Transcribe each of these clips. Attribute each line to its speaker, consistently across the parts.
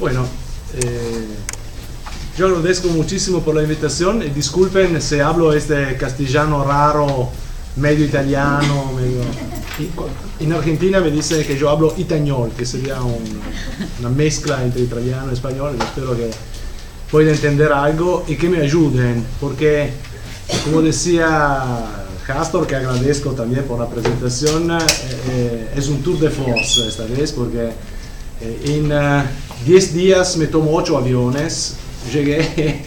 Speaker 1: Bueno, eh, yo agradezco muchísimo por la invitación y disculpen si hablo este castellano raro, medio italiano, medio... En Argentina me dice que yo hablo itañol, que sería un- una mezcla entre italiano y español, y espero que puedan entender algo y que me ayuden, porque como decía Castor, que agradezco también por la presentación, eh, eh, es un tour de force esta vez, porque eh, en eh, 10 días me tomo 8 aviones, llegué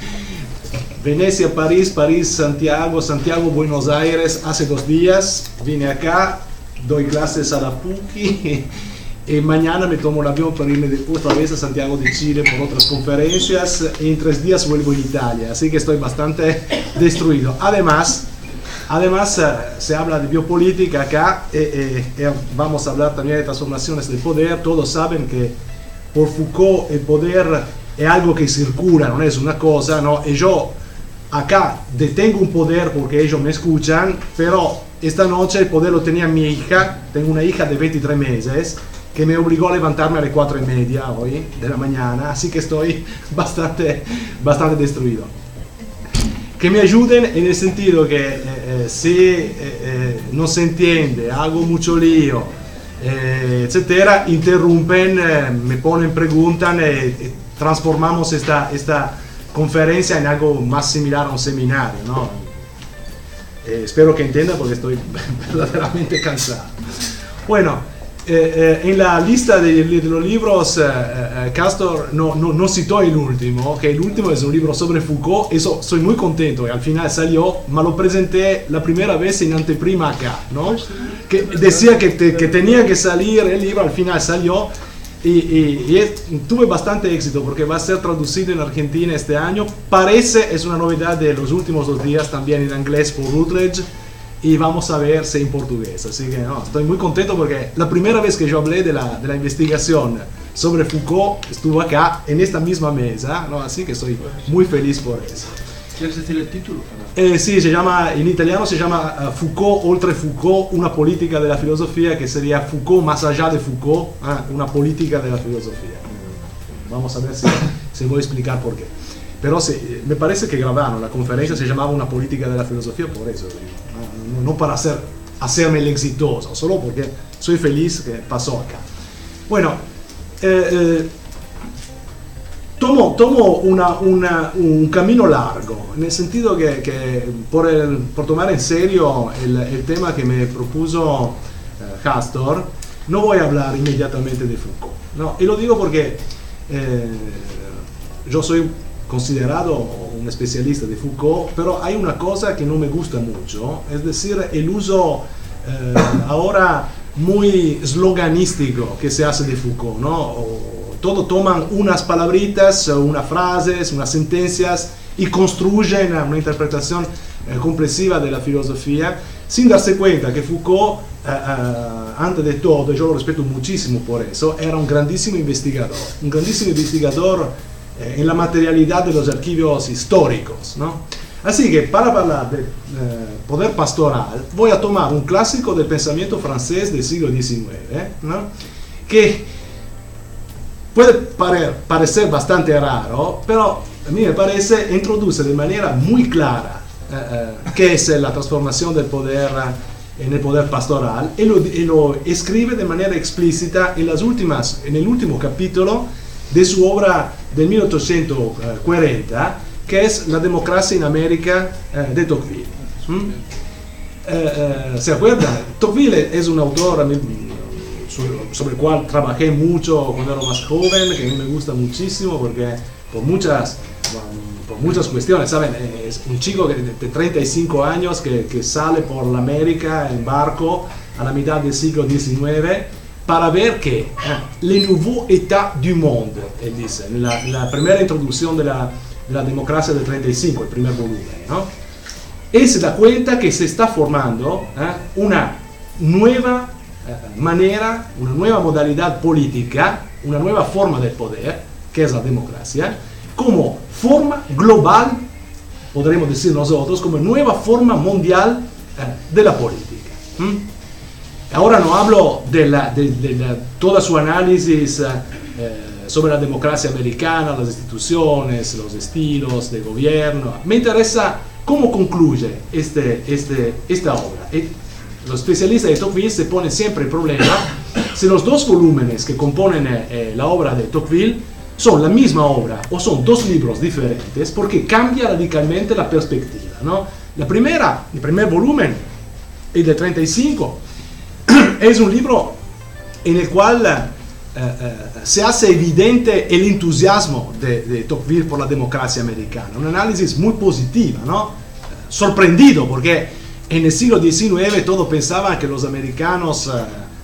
Speaker 1: Venecia, París, París, Santiago, Santiago, Buenos Aires, hace dos días, vine acá, doy clases a la PUCI y mañana me tomo el avión para irme de- otra vez a Santiago de Chile por otras conferencias. Y en tres días vuelvo a Italia, así que estoy bastante destruido. Además, Además, eh, se habla de biopolítica acá, eh, eh, eh, vamos a hablar también de transformaciones del poder. Todos saben que por Foucault el poder es algo que circula, no es una cosa, ¿no? Y yo acá detengo un poder porque ellos me escuchan, pero esta noche el poder lo tenía mi hija, tengo una hija de 23 meses que me obligó a levantarme a las 4 y media hoy de la mañana, así que estoy bastante, bastante destruido que me ayuden en el sentido que eh, eh, eh, eh, no se entiende, hago mucho lío, etcétera, interrumpen, eh, me ponen, preguntan, eh, eh, transformamos esta, esta conferencia en algo más similar a un seminario, ¿no? Eh, espero que entiendan porque estoy verdaderamente cansado. Bueno, eh, eh, en la lista de, de los libros, eh, eh, Castor no, no, no citó el último, que el último es un libro sobre Foucault, eso soy muy contento, y al final salió, me lo presenté la primera vez en anteprima acá, ¿no? Que decía que, te- que tenía que salir el libro, al final salió, y, y- y tuve bastante éxito porque va a ser traducido en Argentina este año, parece, es una novedad de los últimos dos días, también en inglés por Routledge, y vamos a ver si en portugués. Así que no, estoy muy contento porque la primera vez que yo hablé de la, de la investigación sobre Foucault estuvo acá en esta misma mesa, ¿no? así que estoy muy feliz por eso.
Speaker 2: ¿Quieres decir el título?
Speaker 1: Eh, sí, se llama, en italiano se llama eh, Foucault, oltre Foucault, una política de la filosofía, que sería Foucault más allá de Foucault, ah, una política de la filosofía. Vamos a ver si, si voy a explicar por qué. Pero sí, me parece que grabaron, la conferencia se llamaba una política de la filosofía por eso. No, para hacer, hacerme el exitoso, solo porque soy feliz que pasó acá. Bueno, eh, eh, tomo, tomo una- un camino largo, en el sentido que, que por, por tomar en serio el, tema que me propuso eh, Castor, no voy a hablar inmediatamente de Foucault. ¿no? Y lo digo porque eh, yo soy considerado un especialista de Foucault, pero hay una cosa que no me gusta mucho, es decir, el uso eh, ahora muy sloganístico que se hace de Foucault, ¿no? O todo toman unas palabritas, unas frases, unas sentencias y construyen una interpretación eh, comprensiva de la filosofía sin darse cuenta que Foucault, eh, eh, antes de todo, yo lo respeto muchísimo por eso, era un grandísimo investigador, un grandísimo investigador eh, en la materialidad de los archivos históricos, ¿no? Así que para hablar de eh, poder pastoral, voy a tomar un clásico del pensamiento francés del siglo XIX, ¿no? que puede parer- parecer bastante raro, pero a mí me parece introduce de manera muy clara eh, eh, qué es la transformación del poder eh, en el poder pastoral y lo, y lo escribe de manera explícita en, las últimas, en el último capítulo de su obra del 1840, que es La democracia en América eh, de Tocqueville. ¿Mm? Eh, eh, ¿Se acuerdan? Tocqueville es un autor su- sobre el cual trabajé mucho cuando era más joven, que a mí me gusta muchísimo porque por muchas, por muchas cuestiones, ¿saben? Es un chico de 35 años que, que sale por la América en barco a la mitad del siglo XIX para ver que le nouveau état du monde, él dice, en la, la primera introducción de la, de la democracia del 35, el primer volumen, ¿no? y se da cuenta que se está formando ¿eh? una nueva eh, manera, una nueva modalidad política, una nueva forma de poder, que es la democracia, como forma global, podremos decir nosotros, como nueva forma mundial eh, de la política. ¿m? Ahora no hablo de, la, de, de la- toda su análisis eh, eh, sobre la democracia americana, las instituciones, los estilos de gobierno. Me interesa cómo concluye este, este, esta obra. los especialistas de Tocqueville se ponen siempre el problema si los dos volúmenes que componen eh, la obra de Tocqueville son la misma obra o son dos libros diferentes porque cambia radicalmente la perspectiva. ¿no? La primera, el primer volumen, el de 35, es un libro en el cual eh, eh, se hace evidente el entusiasmo de, Tocqueville por la democracia americana, un análisis muy positivo, ¿no? sorprendido porque en el siglo XIX todos pensaban que los americanos eh,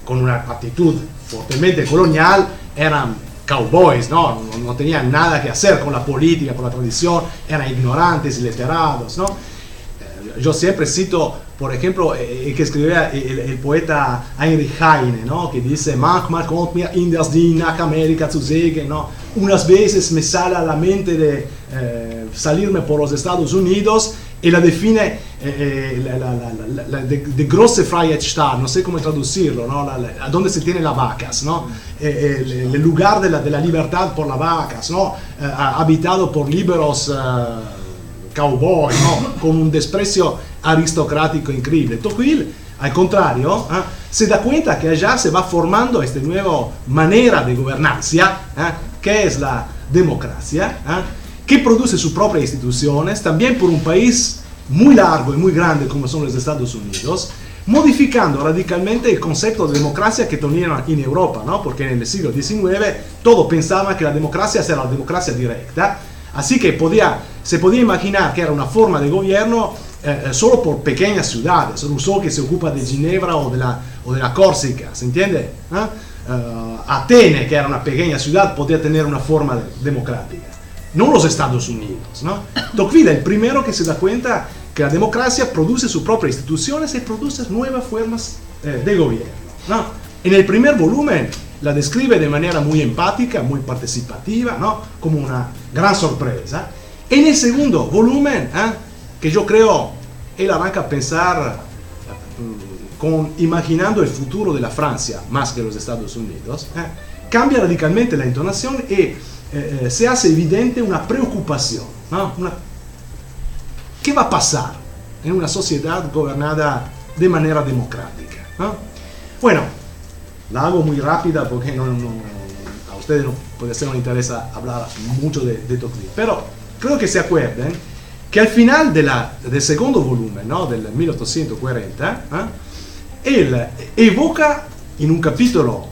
Speaker 1: con una actitud fuertemente colonial eran cowboys, ¿no? ¿no? tenían nada que hacer con la política, con la tradición, eran ignorantes, iliterados, ¿no? Yo siempre cito, por ejemplo, el eh, eh, que escribía el, poeta Heinrich Heine, ¿no? que dice, manchmal kommt mir in das Ding nach Amerika zu sägen, ¿no? unas veces me sale a la mente de eh, salirme por los Estados Unidos y la define eh, la, la, de, de, grosse Freiheitsstaat, no sé cómo traducirlo, ¿no? a donde se tiene las vacas, ¿no? el, el, lugar de la, de la libertad por las vacas, ¿no? habitado por liberos cowboy, ¿no? con un desprecio aristocrático increíble. Tocqueville, al contrario, ¿eh? se da cuenta que allá se va formando esta nueva manera de gobernancia, ¿eh? que es la democracia, ¿eh? que produce sus propias instituciones, también por un país muy largo y muy grande como son los Estados Unidos, modificando radicalmente el concepto de democracia que tenían aquí en Europa, ¿no? porque en el siglo XIX todo pensaba que la democracia era la democracia directa, así que podía se podía imaginar que era una forma de gobierno eh, eh, solo por pequeñas ciudades. Rousseau que se ocupa de Ginebra o de la, o de la Córcega, ¿se entiende? ¿Ah? Eh, Atene, que era una pequeña ciudad, podía tener una forma democrática. No los Estados Unidos. ¿no? Tocqueville es el primero que se da cuenta que la democracia produce sus propias instituciones y produce nuevas formas de gobierno. ¿no? En el primer volumen la describe de manera muy empática, muy participativa, ¿no? como una gran sorpresa. En el segundo volumen, ¿eh? que yo creo, él arranca a pensar mm, con, imaginando el futuro de la Francia más que los Estados Unidos, ¿eh? cambia radicalmente la entonación y eh, eh, se hace evidente una preocupación. ¿no? Una, ¿Qué va a pasar en una sociedad gobernada de manera democrática? ¿no? Bueno, la hago muy rápida porque no, no, a ustedes no puede ser no interesa hablar mucho de, de Tocqueville, pero creo que se acuerden que al final de la, del segundo volumen, ¿no? del 1840, ¿eh? él evoca en un capítulo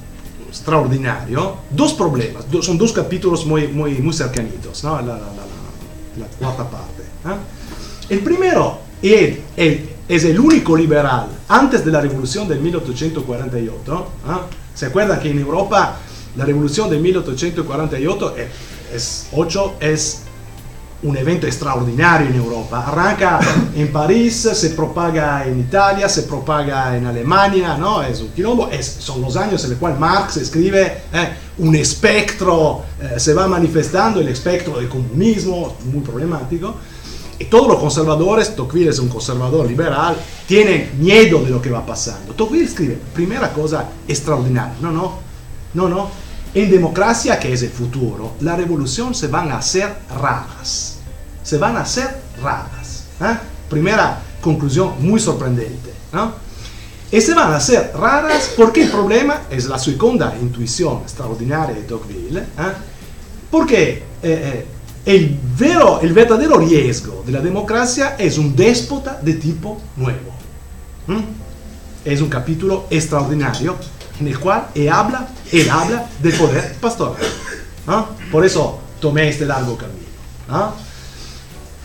Speaker 1: extraordinario dos problemas, do, son dos capítulos muy, muy, muy cercanitos, ¿no? la, la, la, cuarta parte. ¿eh? El primero es, el único liberal antes de la revolución del 1848. ¿eh? ¿Se acuerdan que en Europa la revolución de 1848 es, es, 8, es un evento extraordinario en Europa. Arranca en París, se propaga en Italia, se propaga en Alemania, ¿no? Es un quilombo, es, son los años en los cuales Marx escribe eh, un espectro, eh, se va manifestando el espectro del comunismo, muy problemático. Y todos los conservadores, Tocqueville es un conservador liberal, tienen miedo de lo que va pasando. Tocqueville escribe, primera cosa extraordinaria, no, no, no, no, en democracia, que es el futuro, la revolución se van a hacer raras se van a hacer raras. ¿eh? Primera conclusión muy sorprendente. Y se van a hacer raras porque el problema es la segunda intuición extraordinaria de Tocqueville. ¿eh? Porque eh, el, vero, el verdadero riesgo de la democracia es un déspota de tipo nuevo. Es un capítulo extraordinario en el cual él habla, él habla del poder pastoral. Por eso tomé este largo camino.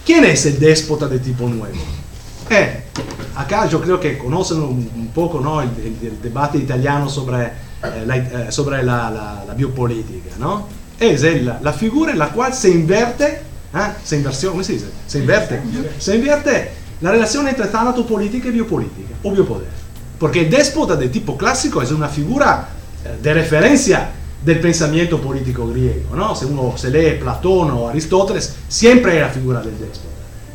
Speaker 1: ¿Quién es el déspota de tipo nuevo? Eh, acá yo creo que conocen un, poco ¿no? el, debate italiano sobre, eh, la, eh, sobre la, la, biopolítica, ¿no? Es la, figura en la cual se inverte, se inversión, ¿cómo se dice? Se inverte, se invierte la relación entre política y biopolítica, o biopoder. Porque el déspota de tipo clásico es una figura de referencia del pensamiento político griego. ¿no? Se uno se lee Platón o Aristóteles, siempre hay la figura del déspota.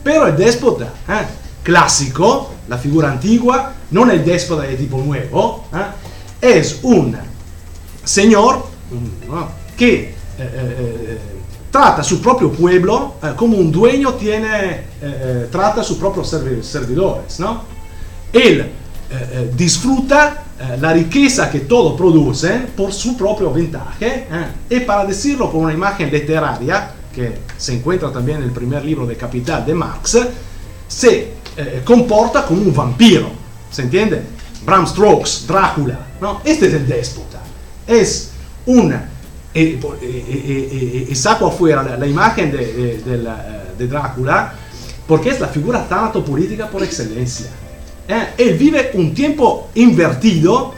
Speaker 1: Pero el déspota ¿eh? clásico, la figura antigua, no el déspota de tipo nuevo, ¿eh? es un señor que eh, eh, trata a su propio pueblo como un dueño tiene, trata a sus propios servidores, ¿no? Él disfruta la riqueza que todo produce por su propio ventaje y para decirlo con una imagen literaria que se encuentra también en el primer libro de Capital de Marx, se comporta como un vampiro, ¿se entiende? Bram Stokes, Drácula, ¿no? Este es el déspota. Es una... Eh, eh, eh, saco afuera la, imagen de, de, Drácula porque es la figura tanto política por excelencia. Él vive un tiempo invertido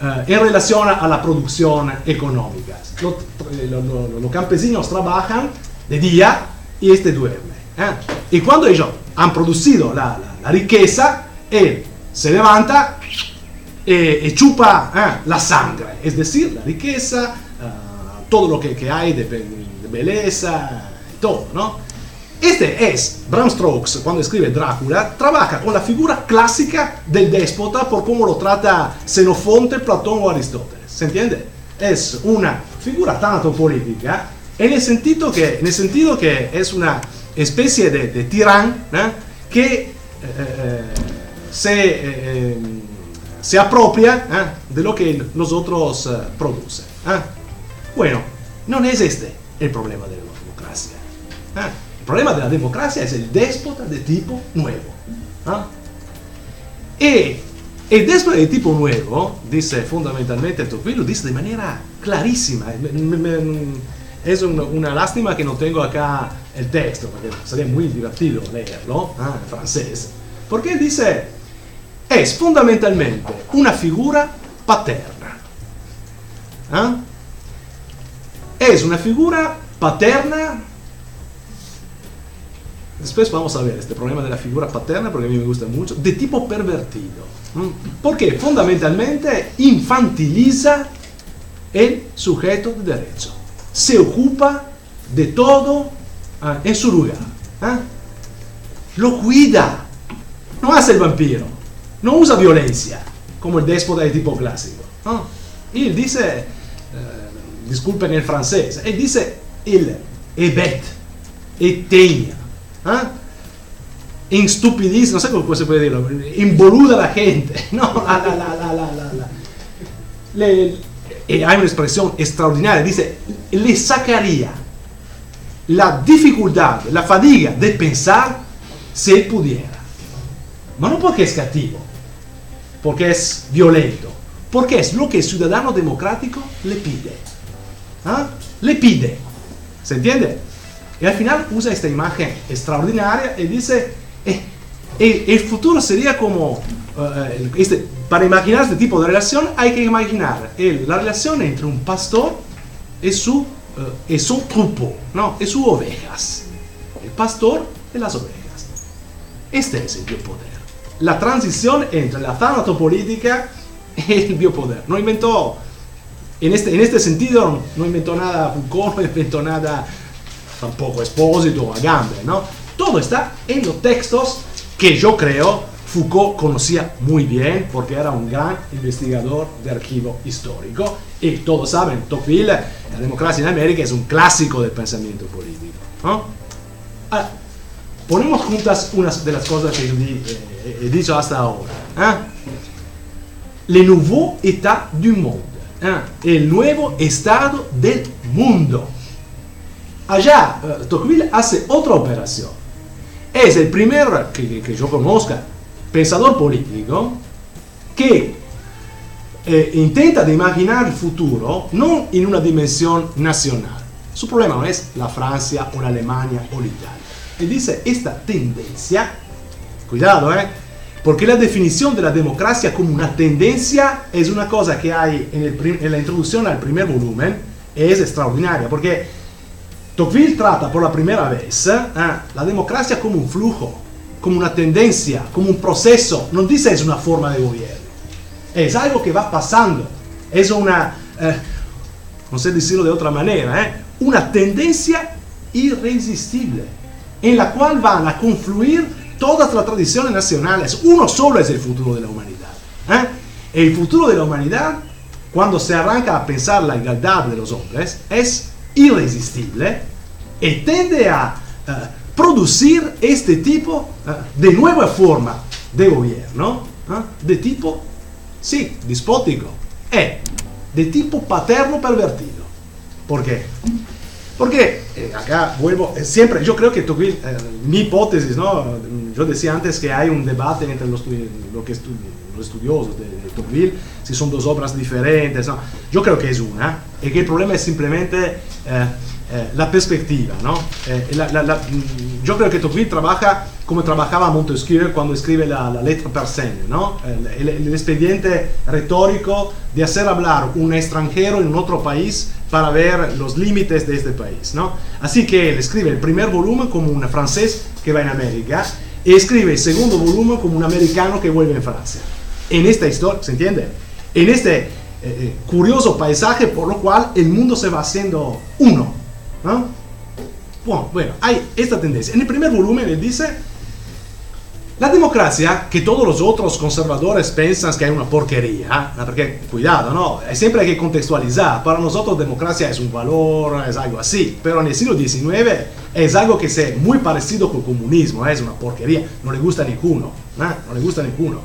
Speaker 1: en relación a la producción económica. Los, campesinos trabajan de día y este duerme. Y cuando ellos han producido la, la riqueza, él se levanta e, chupa eh, la sangre, es decir, la riqueza, uh, todo lo que, que de, belleza, todo, ¿no? Este es, Bram Stokes, cuando escribe Drácula, trabaja con la figura clásica del déspota por cómo lo trata Xenofonte, Platón o Aristóteles, ¿se entiende? Es una figura tanto política en el sentido que, en el sentido que es una especie de, de tirán ¿eh? que eh, eh se, eh, se apropia ¿eh? de lo que los otros eh, producen. Bueno, no es este el problema de la democracia. El problema de la democracia es el déspota de tipo nuevo. Y el déspota de tipo nuevo, dice fundamentalmente Tocqueville, dice de manera clarísima. es una, lástima que no tengo acá el texto, porque sería muy divertido leerlo en francés. Porque dice, es fundamentalmente una figura paterna. ¿Ah? Es una figura paterna. Después vamos a ver este problema de la figura paterna porque a mí me gusta mucho, de tipo pervertido. Porque fundamentalmente infantiliza el sujeto de derecho. Se ocupa de todo ah, en su lugar. ¿ah? Lo cuida. No hace el vampiro no usa violencia como el déspota de tipo clásico. Y él dice, eh, disculpen el francés, él dice il ebet, eteña, ¿ah? instupidiza, no sé cómo se puede decirlo, involuda a la gente, no, la, la, la, le, hay una expresión extraordinaria, dice, le sacaría la dificultad, la fatiga de pensar si pudiera. Ma no porque es cattivo, porque es violento, porque es lo que el ciudadano democrático le pide. ¿Ah? Le pide. ¿Se entiende? Y al final usa esta imagen extraordinaria y dice, eh, eh, el futuro sería como, eh, este, para imaginar este tipo de relación hay que imaginar la relación entre un pastor y su, y su trupo, ¿no? y sus ovejas. El pastor y las ovejas. Este es el biopoder la transición entre la política y el biopoder. No inventó, en este, en este sentido, no inventó nada Foucault, no inventó nada tampoco Espósito o Agamben, ¿no? Todo está en los textos que yo creo Foucault conocía muy bien porque era un gran investigador de archivo histórico y todos saben, Tocqueville, la democracia en América es un clásico del pensamiento político. ¿no? Ah, ponemos juntas unas de las cosas que yo eh, he dicho hasta ahora. ¿eh? Le nouveau état du monde. ¿eh? El nuevo estado del mundo. Allá, Tocqueville hace otra operación. Es el primer que, que yo conozca pensador político que eh, intenta de imaginar el futuro no en una dimensión nacional. Su problema no es la Francia o la Alemania o la Italia y dice esta tendencia, cuidado, ¿eh? Porque la definición de la democracia como una tendencia es una cosa que hay en, la introducción al primer volumen, es extraordinaria, porque Tocqueville trata por la primera vez ¿eh? la democracia como un flujo, como una tendencia, como un proceso, no dice es una forma de gobierno, es algo que va pasando, es una, eh, no sé decirlo de otra manera, ¿eh? una tendencia irresistible en la cual van a confluir todas las tradiciones nacionales. Uno solo es el futuro de la humanidad. ¿eh? El futuro de la humanidad, cuando se arranca a pensar la igualdad de los hombres, es irresistible y tende a eh, producir este tipo eh, de nueva forma de gobierno, eh, de tipo, sí, despótico, y de tipo paterno pervertido. ¿Por qué? Porque acá vuelvo, siempre, yo creo que Tocqueville, mi hipótesis, ¿no? Yo decía antes que hay un debate entre los, lo que los estudiosos de, de, Tocqueville, si son dos obras diferentes, ¿no? Yo creo que es una, y que el problema es simplemente eh, la perspectiva, ¿no? Eh, mm, yo creo que Tocqueville trabaja como trabajaba Montesquieu cuando escribe la, letra persenne, ¿no? El, el, expediente retórico de hacer hablar un extranjero en otro país para ver los límites de este país, ¿no? Así que él escribe el primer volumen como un francés que va en América y escribe el segundo volumen como un americano que vuelve en Francia. En esta historia, ¿se entiende? En este eh, curioso paisaje por lo cual el mundo se va haciendo uno, bueno, bueno, hay esta tendencia. En el primer volumen él dice, la democracia, que todos los otros conservadores piensan que es una porquería, porque cuidado, ¿no? Siempre hay que contextualizar. Para nosotros democracia es un valor, es algo así, pero en el siglo XIX es algo que es muy parecido con el comunismo, es una porquería, no le gusta a ninguno, no le gusta a ninguno.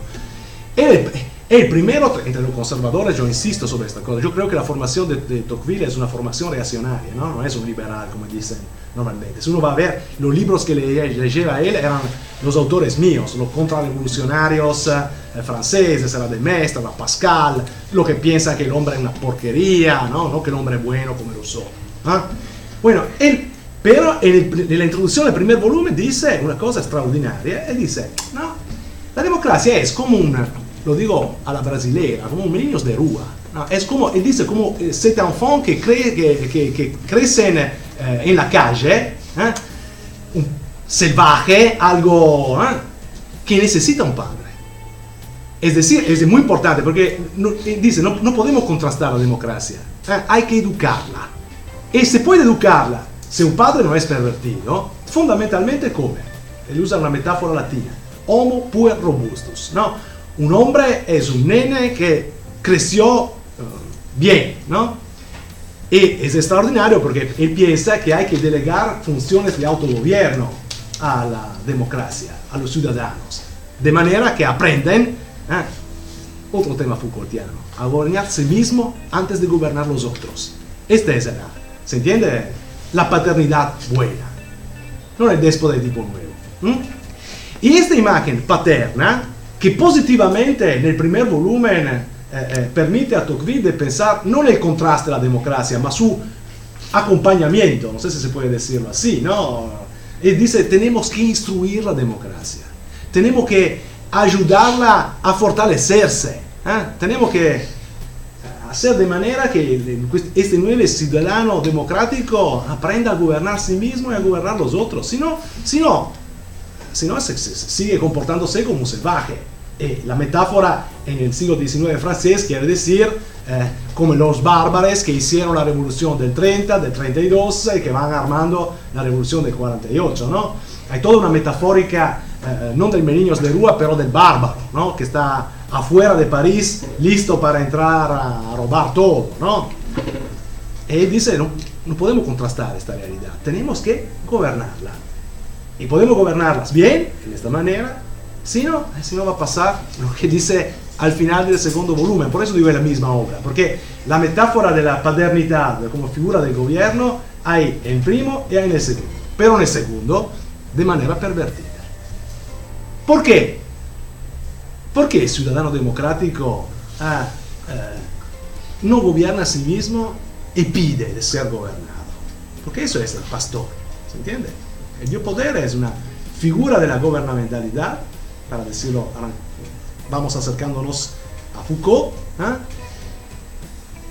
Speaker 1: El, el primero entre los conservadores, yo insisto sobre esta cosa, yo creo que la formación de, Tocqueville es una formación reaccionaria, ¿no? no es un liberal como dicen normalmente. Si uno va a ver, los libros que le, leyera él eran los autores míos, los contrarrevolucionarios eh, franceses, era de Mestre, era Pascal, lo que piensa que el hombre es una porquería, no, no que el hombre es bueno como son. ¿ah? Bueno, él, pero en, la introducción del primer volumen dice una cosa extraordinaria, él dice, no, la democracia es como un lo digo a la brasileña, como niños de rúa. Es como, él dice, como cet enfant que, cree, que, que, que crecen eh, en la calle, ¿eh? un salvaje, algo ¿eh? que necesita un padre. Es decir, es muy importante porque no, dice, no, no, podemos contrastar la democracia, hay que educarla. Y se puede educarla si un padre no es pervertido, fundamentalmente come. Él usa una metáfora latina, homo puer robustus, ¿no? Un hombre es un nene que creció uh, bien, ¿no? Y es extraordinario porque él piensa que hay que delegar funciones de autogobierno a la democracia, a los ciudadanos, de manera que aprenden, ¿eh? otro tema Foucaultiano, a gobernar sí mismo antes de gobernar los otros. Esta es la, ¿se entiende? La paternidad buena, no el déspota de tipo nuevo. Y esta imagen paterna que positivamente en el primer volumen eh, eh, permite a Tocqueville pensar no el contraste a la democracia, ma su acompañamiento, no sé si se puede así, ¿no? Y dice, tenemos que instruir la democracia, tenemos que ayudarla a fortalecerse, ¿eh? tenemos que hacer de manera que este nuevo ciudadano democrático aprenda a gobernar a sí mismo y a gobernar los otros, si si no si no, se, sigue comportándose como un salvaje. Eh, la metáfora en el siglo XIX francés quiere decir eh, como los bárbaros que hicieron la revolución del 30, del 32 y que van armando la revolución del 48, ¿no? Hay toda una metafórica, eh, no del Meninos de Rúa, pero del bárbaro, ¿no? Que está afuera de París, listo para entrar a, robar todo, ¿no? Y dice, no, no podemos contrastar esta realidad, tenemos que gobernarla y podemos gobernarlas. Bien, de esta manera, si no, va a pasar lo que dice al final del segundo volumen, por eso digo la misma obra, porque la metáfora de la paternidad como figura del gobierno hay en el primo y hay en el segundo, pero en el segundo de manera pervertida. ¿Por qué? Porque el ciudadano democrático ah, eh, no gobierna a sí mismo y pide de ser gobernado, porque eso es el pastor, ¿se entiende? El dio poder es una figura de la gobernamentalidad, para decirlo, vamos acercándonos a Foucault, ¿ah?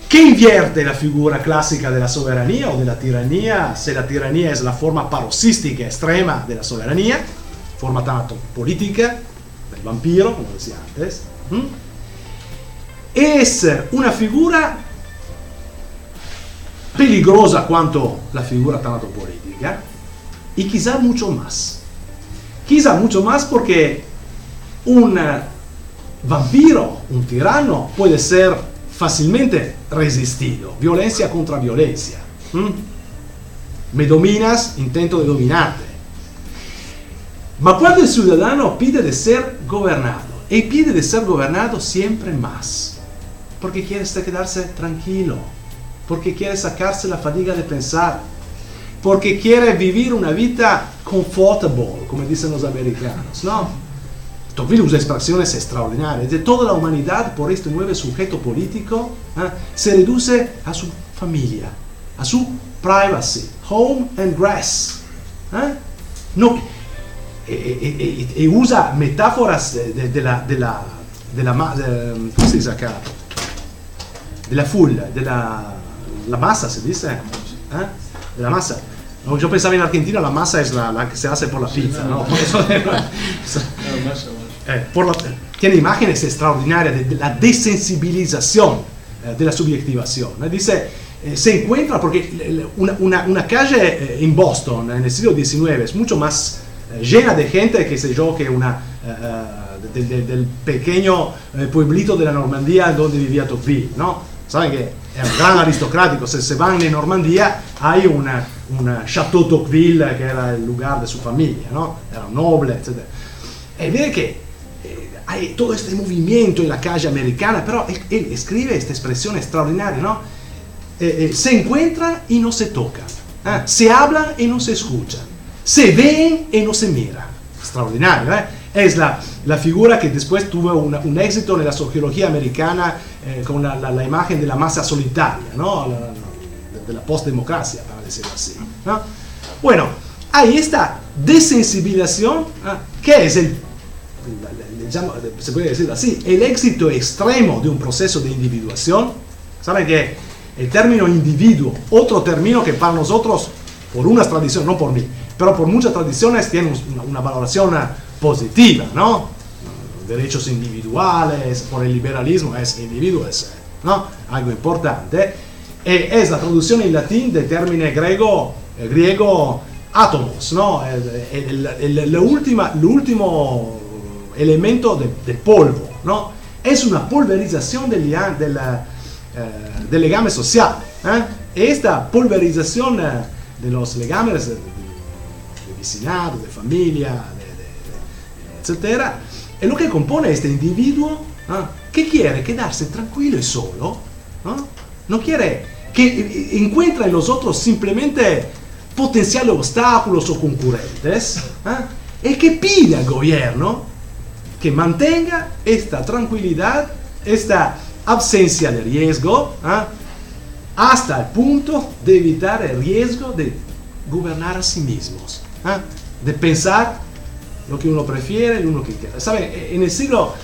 Speaker 1: que invierte la figura clásica de la soberanía o de la tiranía, si la tiranía es la forma paroxística extrema de la soberanía, forma tanto política, del vampiro, como decía antes, es una figura peligrosa cuanto la figura tanto política, y quizá mucho más. Quizá mucho más porque un eh, vampiro, un tirano, puede ser fácilmente resistido. Violencia contra violencia. me dominas, intento de dominarte. Ma cuando el ciudadano pide de ser gobernado, y pide de ser gobernado siempre más, porque quiere quedarse tranquilo, porque quiere sacarse la fatiga de pensar, porque quiere vivir una vida comfortable, como dicen los americanos, ¿no? Tocqueville usa expresiones extraordinarias. De toda la humanidad, por este nuevo sujeto político, ¿eh? se reduce a su familia, a su privacy, home and grass. ¿eh? No, y, usa metáforas de, de, la, de la, la, ¿cómo se dice acá? De la full, de la, la masa, se dice, ¿eh? de la masa. Yo pensaba en Argentina la masa es la, la que se hace por la pizza, ¿no? Por eso, eh, tiene imágenes extraordinarias de, la desensibilización eh, de la subjetivación. Dice, eh, se encuentra porque una, una, una calle en Boston en el siglo XIX es mucho más llena de gente, que sé yo, que una... del pequeño pueblito de la Normandía donde vivía Tocqueville, ¿no? Saben que era un gran aristocrático, se, se van en Normandía hay una, una Chateau Tocqueville que era el lugar de su familia, ¿no? Era noble, etc. E vede che hay todo este movimiento en la calle americana, pero él, escribe esta expresión extraordinaria, ¿no? Eh, eh, se encuentra y no se toca, ¿eh? se habla y no se escucha, se ve y no se mira. Extraordinario, ¿eh? Es la, la, figura que después tuvo un éxito en la sociología americana con la, imagen de la masa solitaria, ¿no? de la postdemocracia, para decirlo así. ¿no? Bueno, hay esta desensibilización, que es el se puede decir así, el éxito extremo de un proceso de individuación, ¿saben que el término individuo, otro término que para nosotros, por unas tradiciones, no por mí, pero por muchas tradiciones tiene una, valoración positiva, ¿no? Derechos individuales, por el liberalismo es individuo, es ¿no? algo importante. E es la traducción en latín del término griego, griego átomos, ¿no? Último elemento de, polvo, ¿no? Es una pulverización del, del, uh, del legame social. ¿eh? Esta pulverización uh, de los legames de, de, de de familia, etc., es lo que compone este individuo ¿eh? que quiere quedarse tranquilo y solo, ¿no? no quiere que encuentra en los otros simplemente potenciales obstáculos o concurrentes, ¿eh? y que pide al gobierno que mantenga esta tranquilidad, esta ausencia de riesgo, ¿ah? hasta el punto de evitar el riesgo de gobernar a sí mismos, ¿ah? de pensar lo que uno prefiere, lo que quiere. ¿Saben? En el siglo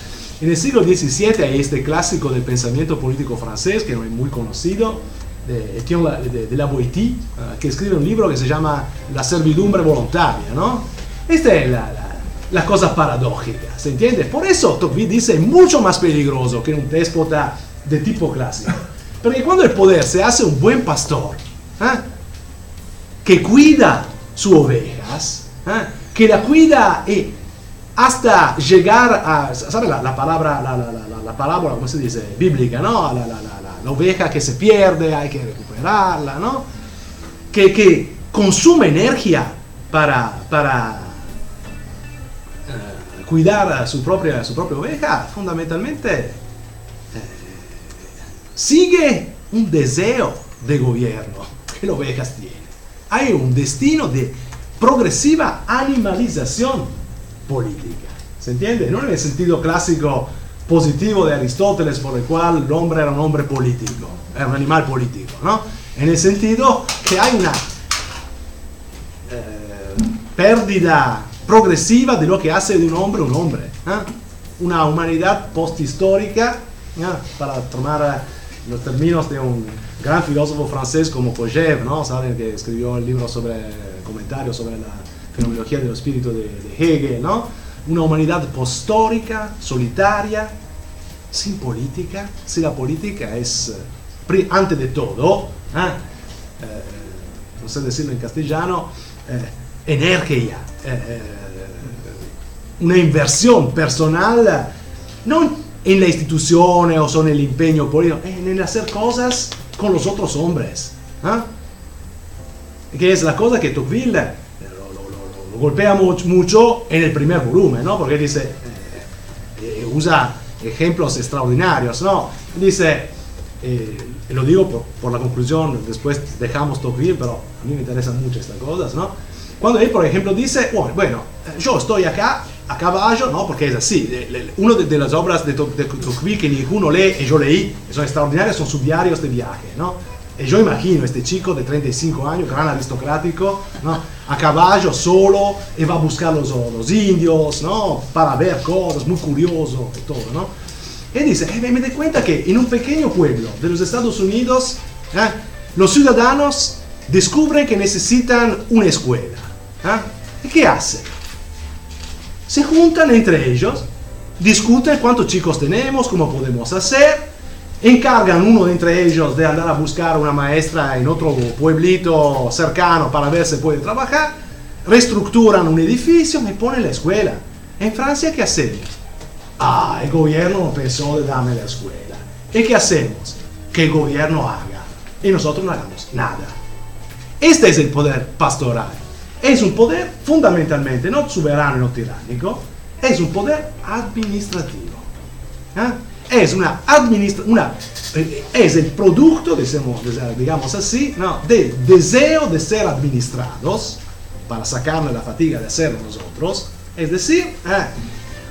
Speaker 1: en el siglo XVII hay este clásico del pensamiento político francés, que no es muy conocido, de Etienne de, de, ¿ah? que escribe un libro que se llama La servidumbre voluntaria. ¿no? Esta es la, la cosa paradójica, ¿se entiende? Por eso Tocqueville dice mucho más peligroso que un déspota de tipo clásico. Porque cuando el poder se hace un buen pastor, ¿eh? que cuida sus ovejas, ¿eh? Que la cuida y hasta llegar a, ¿sabe la, la palabra, la, la, la, palabra, ¿cómo se dice? Bíblica, ¿no? La, oveja que se pierde, hay que recuperarla, ¿no? Que, que consume energía para, para cuidar a su propia, su propia oveja, fundamentalmente eh, sigue un deseo de gobierno que las ovejas tienen. Hay un destino de progresiva animalización política. ¿Se entiende? No en el sentido clásico positivo de Aristóteles por el cual el hombre era un hombre político, era un animal político, ¿no? En el sentido que hay una eh, pérdida progresiva de lo que hace de un hombre un hombre. ¿eh? Una humanidad posthistórica, para tomar eh, los términos de un gran filósofo francés como Kojève, ¿no? Saben que escribió el libro sobre comentarios sobre la fenomenología del espíritu de, de Hegel, ¿no? Una humanidad postórica, solitaria, sin política, si la política es, antes de todo, no sé decirlo en castellano, energía, eh, eh, una inversión personal, no en la institución o en el empeño político, en hacer cosas con los otros hombres. ¿ah? que es la cosa que Tocqueville eh, lo, lo- lo- golpea much- mucho en el primer volumen, ¿no? Porque dice, eh, eh, usa ejemplos extraordinarios, ¿no? Dice, eh, lo digo por, por la conclusión, después dejamos Tocqueville, pero a mí me interesan mucho estas cosas, ¿no? Cuando él, por ejemplo, dice, bueno, yo estoy acá a caballo, ¿no? Porque es así, una de, las obras de, To- de Tocqueville que ninguno lee, y yo leí, son extraordinarias, son sus diarios de viaje, ¿no? Y yo imagino este chico de 35 años, gran aristocrático, ¿no? a caballo solo, y va a buscar los, los indios, ¿no? Para ver cosas, muy curioso y todo, ¿no? Y dice, eh, me, doy cuenta que en un pequeño pueblo de los Estados Unidos, ¿eh? los ciudadanos descubren que necesitan una escuela. ¿eh? ¿Y qué hacen? Se juntan entre ellos, discuten cuántos chicos tenemos, cómo podemos hacer, encargan uno entre ellos de andar a buscar una maestra en otro pueblito cercano para ver si puede trabajar, reestructuran un edificio y ponen la escuela. En Francia, ¿qué hacemos? Ah, el gobierno no pensó de darme la escuela. ¿Y qué hacemos? Que el gobierno haga. Y nosotros no hagamos nada. Este es el poder pastoral. Es un poder fundamentalmente no soberano no tiránico, es un poder administrativo. ¿Ah? Es una administra una, eh, es el producto, digamos, así, ¿no? del deseo de ser administrados para sacarle la fatiga de hacerlo nosotros, es decir, ¿eh?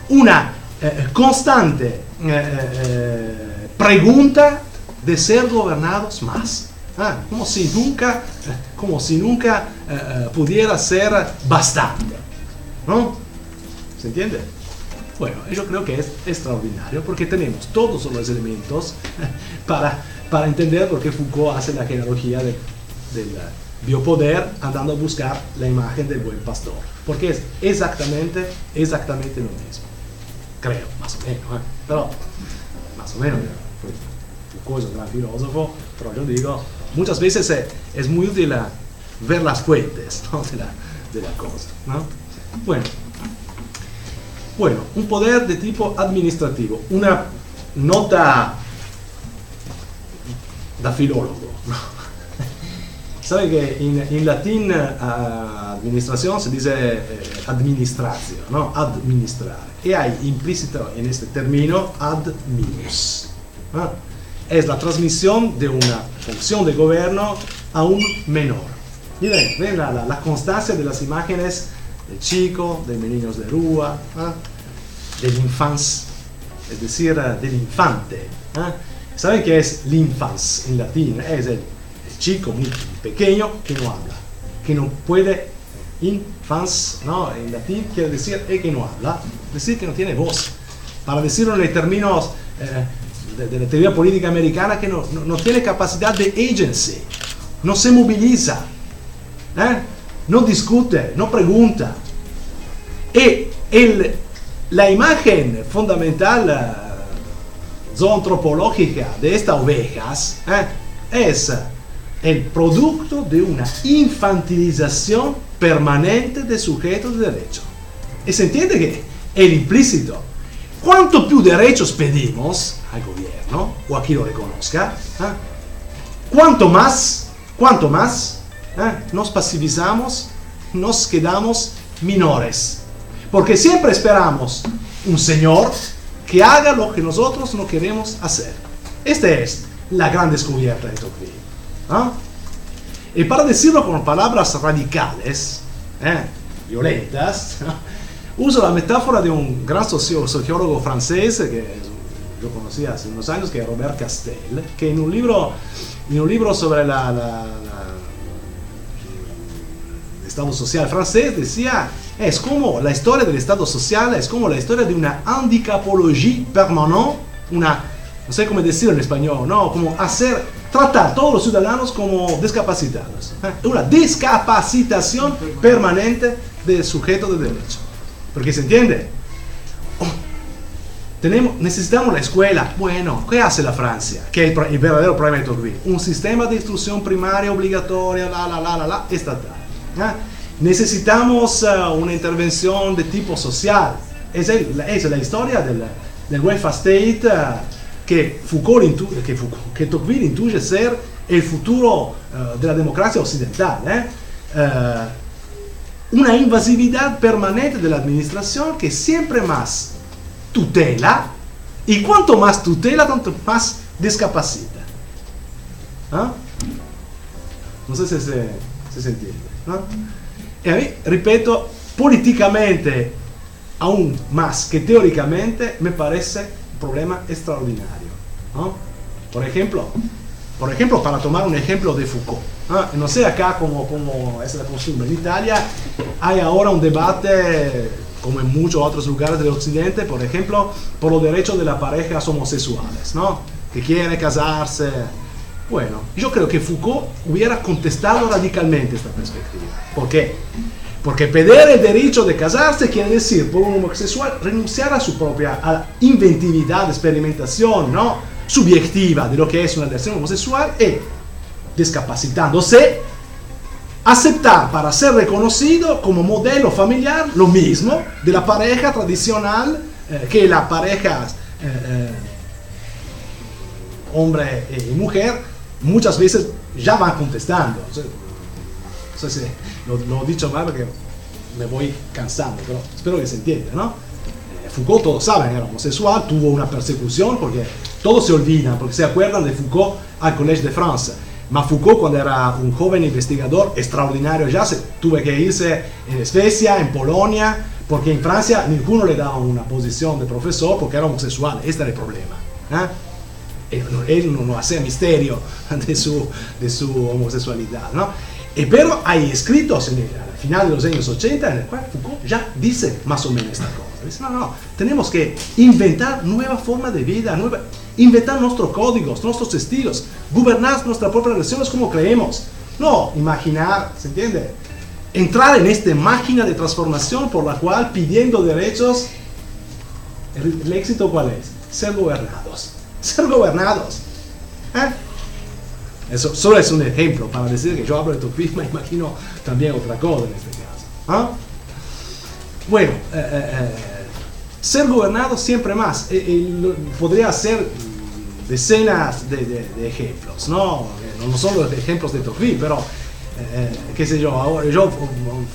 Speaker 1: una eh, constante eh, eh, pregunta de ser gobernados más. Ah, como si nunca, eh, como si nunca eh, eh, pudiera ser bastante. ¿No? ¿Se entiende? Bueno, yo creo que es extraordinario porque tenemos todos los elementos para, para entender por qué Foucault hace la genealogía de- del biopoder andando a buscar la imagen del buen pastor. Porque es exactamente, exactamente lo mismo. Creo, más o menos. ¿eh? Pero, más o menos, pues, Foucault es un gran filósofo, pero yo digo, muchas veces es, es muy útil ver las fuentes ¿no? de, la, de la cosa. ¿no? Bueno, bueno, un poder de tipo administrativo, una nota da filólogo. ¿no? Sabe que en, en latín eh, administración se dice eh, administratio, ¿no? Administrar. Y hay implícito en este término ad minus. ¿no? Es la transmisión de una función de gobierno a un menor. Y ven, la, la- la constancia de las imágenes del chico, de niños de rúa, ¿ah? del infans, es decir, eh, del infante. ¿ah? ¿Saben qué es l'infans en latín? Es el, el chico muy pequeño que no habla, que no puede, infans, ¿no? En latín quiere decir el que no habla, decir, que no tiene voz. Para decirlo en términos eh, de, de la teoría política americana, que no, no- no tiene capacidad de agency, no se moviliza, ¿eh? no discute, no pregunta. Y el- la imagen fundamental eh, zoantropológica de estas ovejas eh, es el producto de una infantilización permanente de sujetos de derecho. Y se entiende que el implícito, cuanto più derechos pedimos al gobierno o a quien lo reconozca, eh, cuanto más, cuanto más eh, nos pasivizamos, nos quedamos menores. Porque siempre esperamos un Señor que haga lo que nosotros no queremos hacer. Esta es la gran descubierta de Tocqueville. ¿ah? Y para decirlo con palabras radicales, eh, violentas, uso la metáfora de un gran sociólogo francés que yo conocí hace unos años, que es Robert Castel, que en un libro, en un libro sobre la- la- la, el Estado social francés decía, es como la historia del Estado social, es como la historia de una handicapología permanente, una, no sé cómo decirlo en español, ¿no? Como hacer, tratar a todos los ciudadanos como discapacitados. ¿eh? Una discapacitación permanente del sujeto de derecho. Porque se entiende. Tenemos, necesitamos la escuela. Bueno, ¿qué hace la Francia? Que el, el verdadero problema de Tocqueville. Un sistema de instrucción primaria obligatoria, la, la, la, la, la, estatal. Necesitamos eh, una intervención de tipo social. Es, el- es la historia del, del welfare state eh, que Foucault, que, Foucault- que Tocqueville intuye ser el futuro eh, de la democracia occidental. eh, una invasividad permanente de la administración que siempre más tutela y cuanto más tutela, tanto más discapacita. ¿Ah? No sé si se, si se entiende. ¿no? Y a mí, ripeto, políticamente, aún más que teóricamente, me parece un problema extraordinario. ¿no? Por ejemplo, por ejemplo, para tomar un ejemplo de Foucault. ¿no? sé acá cómo, cómo es la costumbre. En Italia hay ahora un debate como en muchos otros lugares del occidente, por ejemplo, por los derechos de las parejas homosexuales, ¿no? Que quieren casarse. Bueno, yo creo que Foucault hubiera contestado radicalmente esta perspectiva. ¿Por qué? Porque pedir el derecho de casarse quiere decir, por un homosexual, renunciar a su propia a inventividad, experimentación, ¿no? Subjetiva de lo que es una relación homosexual y, discapacitándose, aceptar para ser reconocido como modelo familiar lo mismo de la pareja tradicional eh, que la pareja eh, eh, hombre y mujer muchas veces ya van contestando. No sé si lo, lo he dicho mal porque me voy cansando, pero espero que se entienda, ¿no? Foucault, todos saben, era homosexual, tuvo una persecución porque todos se olvidan, porque se acuerdan de Foucault al Collège de France Ma Foucault, cuando era un joven investigador extraordinario, ya se, tuve que irse en Suecia, en Polonia, porque en Francia ninguno le daba una posición de profesor porque era homosexual. Este era el problema. ¿eh? Él, no, no hacía misterio de su, de su homosexualidad. ¿no? Y pero hay escritos en el, al final de los años 80 en el cual Foucault ya dice más o menos esta cosa. Dice, no, no, tenemos que inventar nueva forma de vida, nueva, inventar nuestros códigos, nuestros estilos, gobernar nuestras propias relaciones como creemos. No, imaginar, ¿se entiende? Entrar en esta máquina de transformación por la cual pidiendo derechos, el, éxito cuál es? Ser gobernados. Ser gobernados. ¿Eh? Eso solo es un ejemplo para decir que yo hablo de utopismo, imagino también otra cosa en este caso. ¿Ah? Bueno, eh, eh, eh, ser gobernado siempre más. podría ser decenas de, ejemplos, ¿no? No son los ejemplos de Tocqueville, pero eh, qué sé yo, ahora yo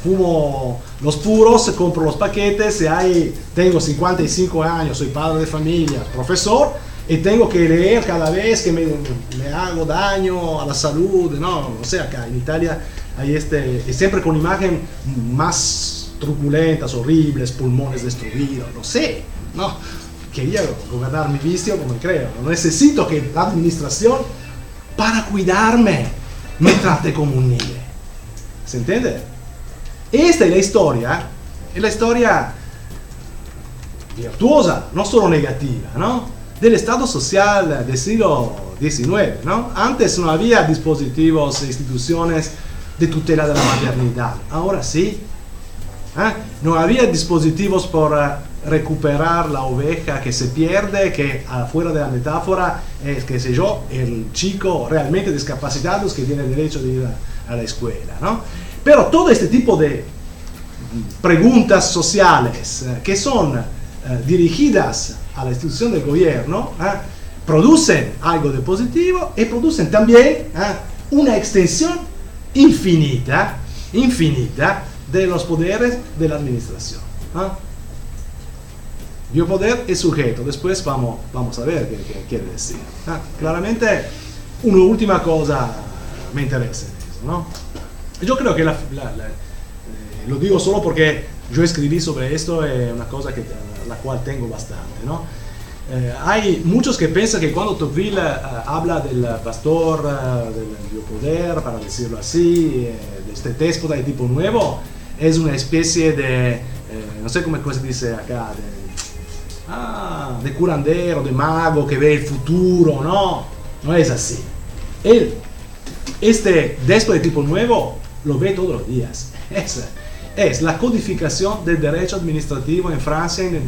Speaker 1: fumo los puros, compro los paquetes, y ahí tengo 55 años, soy padre de familia, profesor, y tengo que leer cada vez que me, me hago daño a la salud, no, no sé, acá en Italia hay este, siempre con imagen más truculentas, horribles, pulmones destruidos, no sé, no, quería gobernar mi vicio como creo, no necesito que la administración para cuidarme me trate como un niño. ¿Se entiende? Esta es la historia, es la historia virtuosa, no solo negativa, ¿no? Del Estado social del siglo XIX, ¿no? Antes no había dispositivos e instituciones de tutela de la maternidad, ahora sí. ¿Eh? No había dispositivos por uh, recuperar la oveja que se pierde, que afuera de la metáfora es, qué sé yo, el chico realmente discapacitado que tiene derecho de ir a, la escuela, ¿no? Pero todo este tipo de preguntas sociales uh, que son uh, dirigidas a la institución del gobierno, producen algo de positivo y producen también una extensión infinita, infinita de los poderes de la administración. ¿ah? Biopoder es sujeto, después vamos, vamos a ver qué, qué quiere decir. ¿ah? Claramente, una última cosa me interesa eso, ¿no? Yo creo que la, la, la, eh, lo digo solo porque yo escribí sobre esto, es una cosa que, la cual tengo bastante, ¿no? Eh, hay muchos que piensan que cuando Tocqueville uh, habla del pastor uh, del biopoder, para decirlo así, eh, de este déspota de tipo nuevo, es una especie de, eh, no sé cómo se dice acá, de, ah, de curandero, de mago que ve el futuro, no, no es así. Él, este déspota de tipo nuevo, lo ve todos los días. Es, es la codificación del derecho administrativo en Francia en,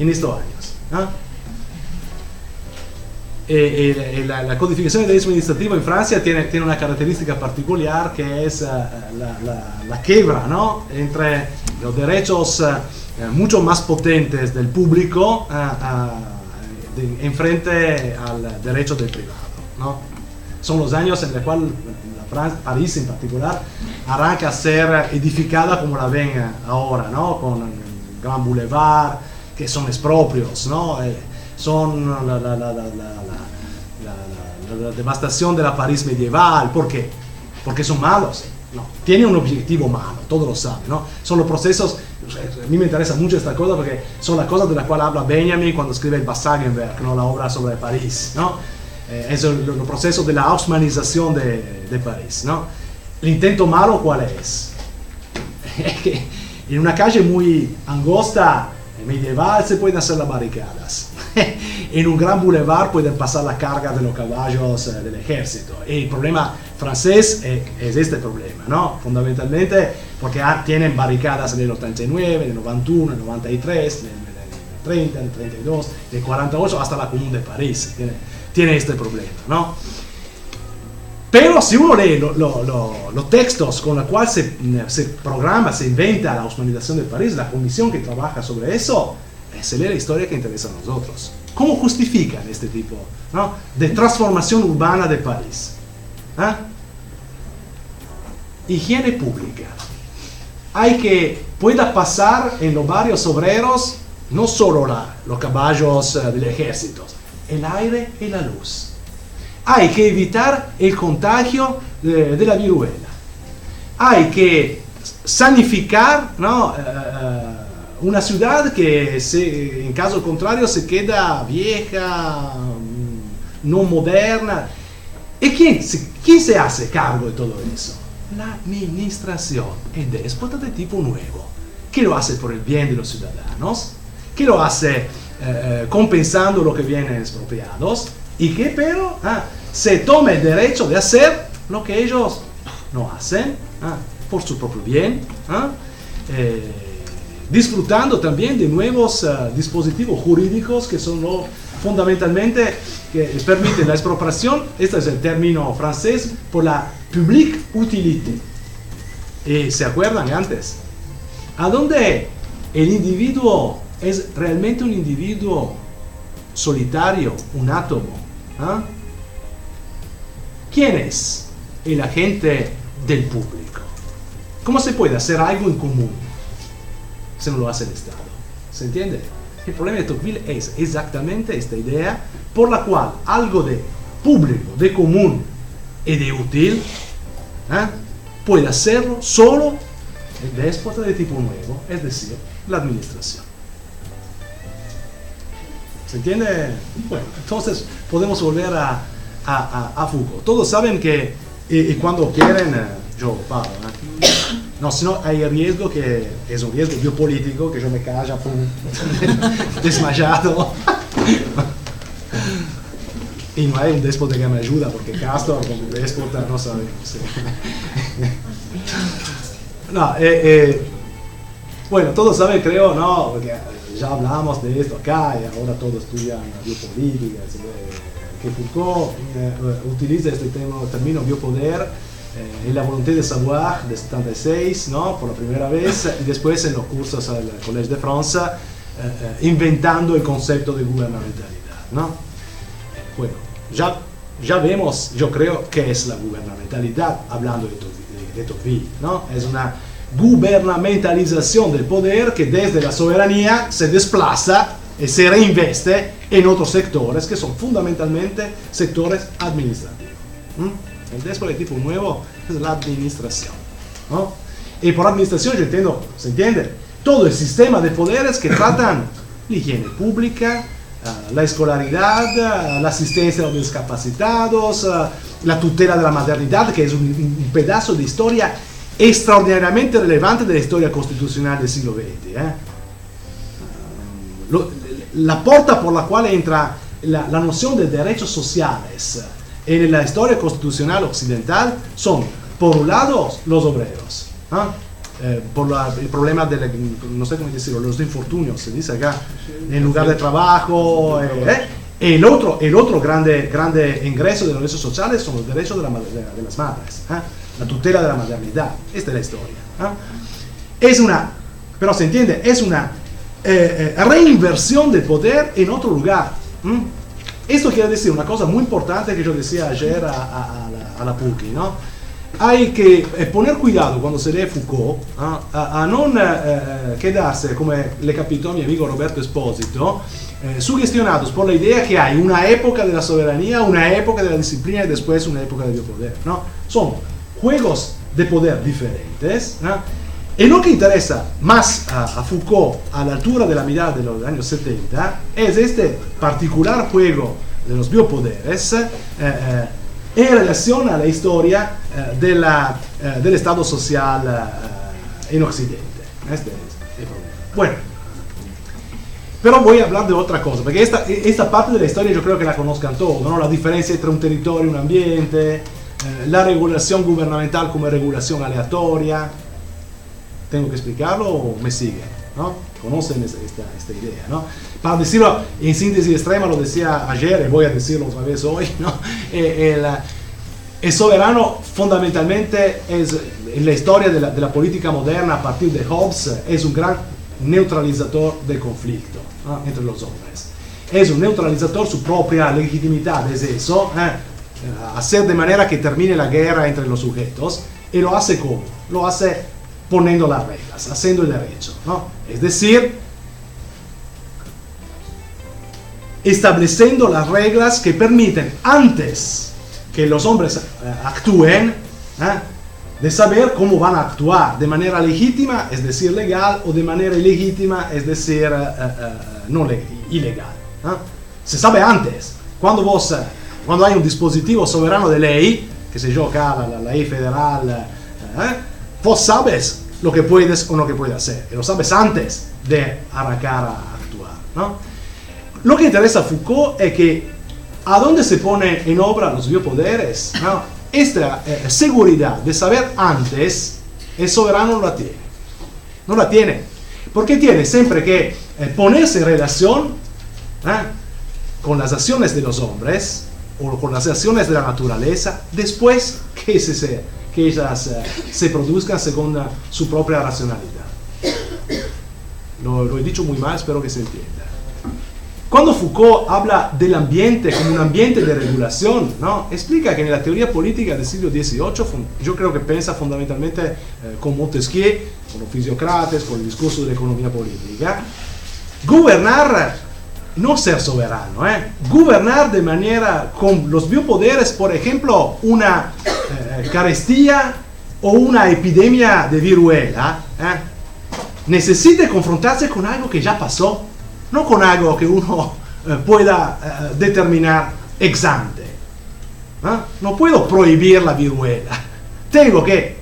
Speaker 1: en, estos años. Eh, eh, la, la, codificación del derecho administrativo en Francia tiene, tiene una característica particular que es la, la, la, ¿no? entre los derechos mucho más potentes del público de, en frente al derecho del privado. ¿no? Son los años en los cuales la París en particular, arranca a ser edificada como la ven ahora, ¿no? Con el Gran Boulevard, que son expropios, ¿no? Son la, la, la, la, devastación de la París medieval. ¿Por qué? Porque son malos. No, tiene un objetivo malo, todos lo saben, ¿no? Son los procesos, a mí me interesa mucho esta cosa porque son las cosas de las cuales habla Benjamin cuando escribe el Bassagenberg, ¿no? La obra sobre París, ¿no? Eh, es el, el, proceso de la haussmanización de, de París, ¿no? El intento malo, ¿cuál es? que en una calle muy angosta, medieval, se pueden hacer las barricadas. en un gran boulevard pueden pasar la carga de los caballos eh, del ejército. Y el problema francés eh, es este problema, ¿no? Fundamentalmente porque tienen barricadas en el 89, en el 91, en el 93, en el 30, en el 32, en el 48, hasta la Común de París. Tiene, tiene este problema, ¿no? Pero si uno lee los lo, lo, textos con los cuales se, se, programa, se inventa la humanización de París, la comisión que trabaja sobre eso, se lee la historia que interesa a nosotros. ¿Cómo justifican este tipo ¿no? de transformación urbana de París? ¿Ah? Higiene pública. Hay que pueda pasar en los barrios obreros no solo la, los caballos uh, del ejército, el aire y la luz. Hay que evitar el contagio de, de la viruela. Hay que sanificar ¿no? Uh, una ciudad que se, en caso contrario se queda vieja, no moderna. ¿Y quién, quién se hace cargo de todo eso? La administración, el déspota de tipo nuevo, que lo hace por el bien de los ciudadanos, que lo hace eh, compensando lo que viene expropiados y que pero ah, se tome el derecho de hacer lo que ellos no hacen ah, por su propio bien, ah, eh, disfrutando también de nuevos uh, dispositivos jurídicos que son fundamentalmente que permiten la expropiación, este es el término francés, por la publique utilité. ¿Y se acuerdan antes? ¿A dónde el individuo es realmente un individuo solitario, un átomo? ¿ah? ¿Quién es el agente del público? ¿Cómo se puede hacer algo en común si no lo hace el Estado? ¿Se entiende? El problema de Tocqueville es exactamente esta idea por la cual algo de público, de común y de útil ¿eh? puede hacerlo solo el déspota de tipo nuevo, es decir, la administración. ¿Se entiende? Bueno, entonces podemos volver a, a, a, a Foucault. Todos saben que, y, y cuando quieren, eh, yo paro, ¿eh? No, sino hay riesgo que es un riesgo biopolítico que yo me calla pum, desmayado. y no hay un déspota que me ayuda porque Castro como déspota no sabemos. no, eh, eh, bueno, todos saben, creo, ¿no? Porque ya hablamos de esto acá y ahora todos estudian biopolítica, que Foucault eh, utiliza este término biopoder en la voluntad de savoir de 76, ¿no? por la primera vez, y después en los cursos al Collège de France, eh, inventando el concepto de gubernamentalidad. ¿no? Bueno, ya, ya vemos, yo creo, que es la gubernamentalidad, hablando de, de. ¿no? Es una gubernamentalización del poder que desde la soberanía se desplaza y se reinveste en otros sectores que son fundamentalmente sectores administrativos. ¿Mm? El déspota de tipo nuevo es la administración. ¿no? Y por administración yo entiendo, ¿se entiende? Todo el sistema de poderes que tratan la higiene pública, uh, la escolaridad, uh, la asistencia a los discapacitados, uh, la tutela de la maternidad, que es un, pedazo de historia extraordinariamente relevante de la historia constitucional del siglo XX. ¿eh? La puerta por la cual entra la, la noción de derechos sociales en la historia constitucional occidental son, por un lado, los obreros, ¿ah? eh, por la, el problema de, la, no sé cómo decirlo, los infortunios, se dice acá, en lugar de trabajo. Eh, eh, el otro, el otro grande, grande ingreso de los derechos sociales son los derechos de, la, de, las madres, ¿ah? la tutela de la maternidad. Esta es la historia. ¿ah? Es una, pero se entiende, es una eh, eh, reinversión de poder en otro lugar. Esto quiere decir una cosa muy importante que yo decía ayer a, a, a a la PUCI, ¿no? hay que eh, poner cuidado cuando se lee Foucault ah, a, a, non eh, quedarse, come le capitò mi amico Roberto Esposito, eh, sugestionados por la idea que hay una época de la soberanía, una época de la disciplina y después una época del poder. ¿no? Son juegos de poder diferentes. ¿no? Y lo que interesa más a, a, Foucault a la altura de la mirada de los años 70 es este particular juego de los biopoderes eh, eh, en relación a la historia eh, de la, eh, del Estado social eh, en Occidente. Este es el problema. Bueno, pero voy a hablar de otra cosa, porque esta, esta parte de la historia yo creo que la conozcan todos, ¿no? la diferencia entre un territorio y un ambiente, la regulación gubernamental como regulación aleatoria. ¿Tengo que explicarlo o me siguen? ¿no? Conocen esta, esta, idea, ¿no? Para decirlo en síntesis extrema, lo decía ayer y voy a decirlo otra vez hoy, ¿no? Eh, el, el, soberano fundamentalmente es, en la historia de la, de la, política moderna a partir de Hobbes, es un gran neutralizador del conflicto ¿no? entre los hombres. Es un neutralizador, su propia legitimidad es eso, ¿eh? hacer de manera que termine la guerra entre los sujetos, y lo hace como? Lo hace poniendo las reglas, haciendo el derecho. ¿no? Es decir, estableciendo las reglas que permiten antes que los hombres eh, actúen, ¿eh? de saber cómo van a actuar de manera legítima, es decir, legal, o de manera ilegítima, es decir, uh, no ilegal. Se sabe antes. Cuando, vos, cuando hay un dispositivo soberano de ley, que se acá la, la ley federal, vos sabes lo que puedes o no que puedes hacer. Y lo sabes antes de arrancar a actuar. ¿no? Lo que interesa a Foucault es que a dónde se pone en obra los biopoderes, ¿no? esta eh, seguridad de saber antes, el soberano no la tiene. No la tiene. Porque tiene siempre que eh, ponerse en relación ¿eh? con las acciones de los hombres o con las acciones de la naturaleza después que se sea que ellas eh, se produzcan según uh, su propia racionalidad. Lo, lo, he dicho muy mal, espero que se entienda. Cuando Foucault habla del ambiente como un ambiente de regulación, ¿no? explica que en la teoría política del siglo XVIII, yo creo que piensa fundamentalmente eh, con Montesquieu, con los fisiocrates, con el discurso de la economía política, gobernar no ser soberano, ¿eh? gobernar de manera con los biopoderes, por ejemplo, una eh, carestía o una epidemia de viruela, ¿eh? necesita confrontarse con algo que ya pasó, no con algo que uno eh, pueda eh, determinar ex ante. No puedo prohibir la viruela, tengo que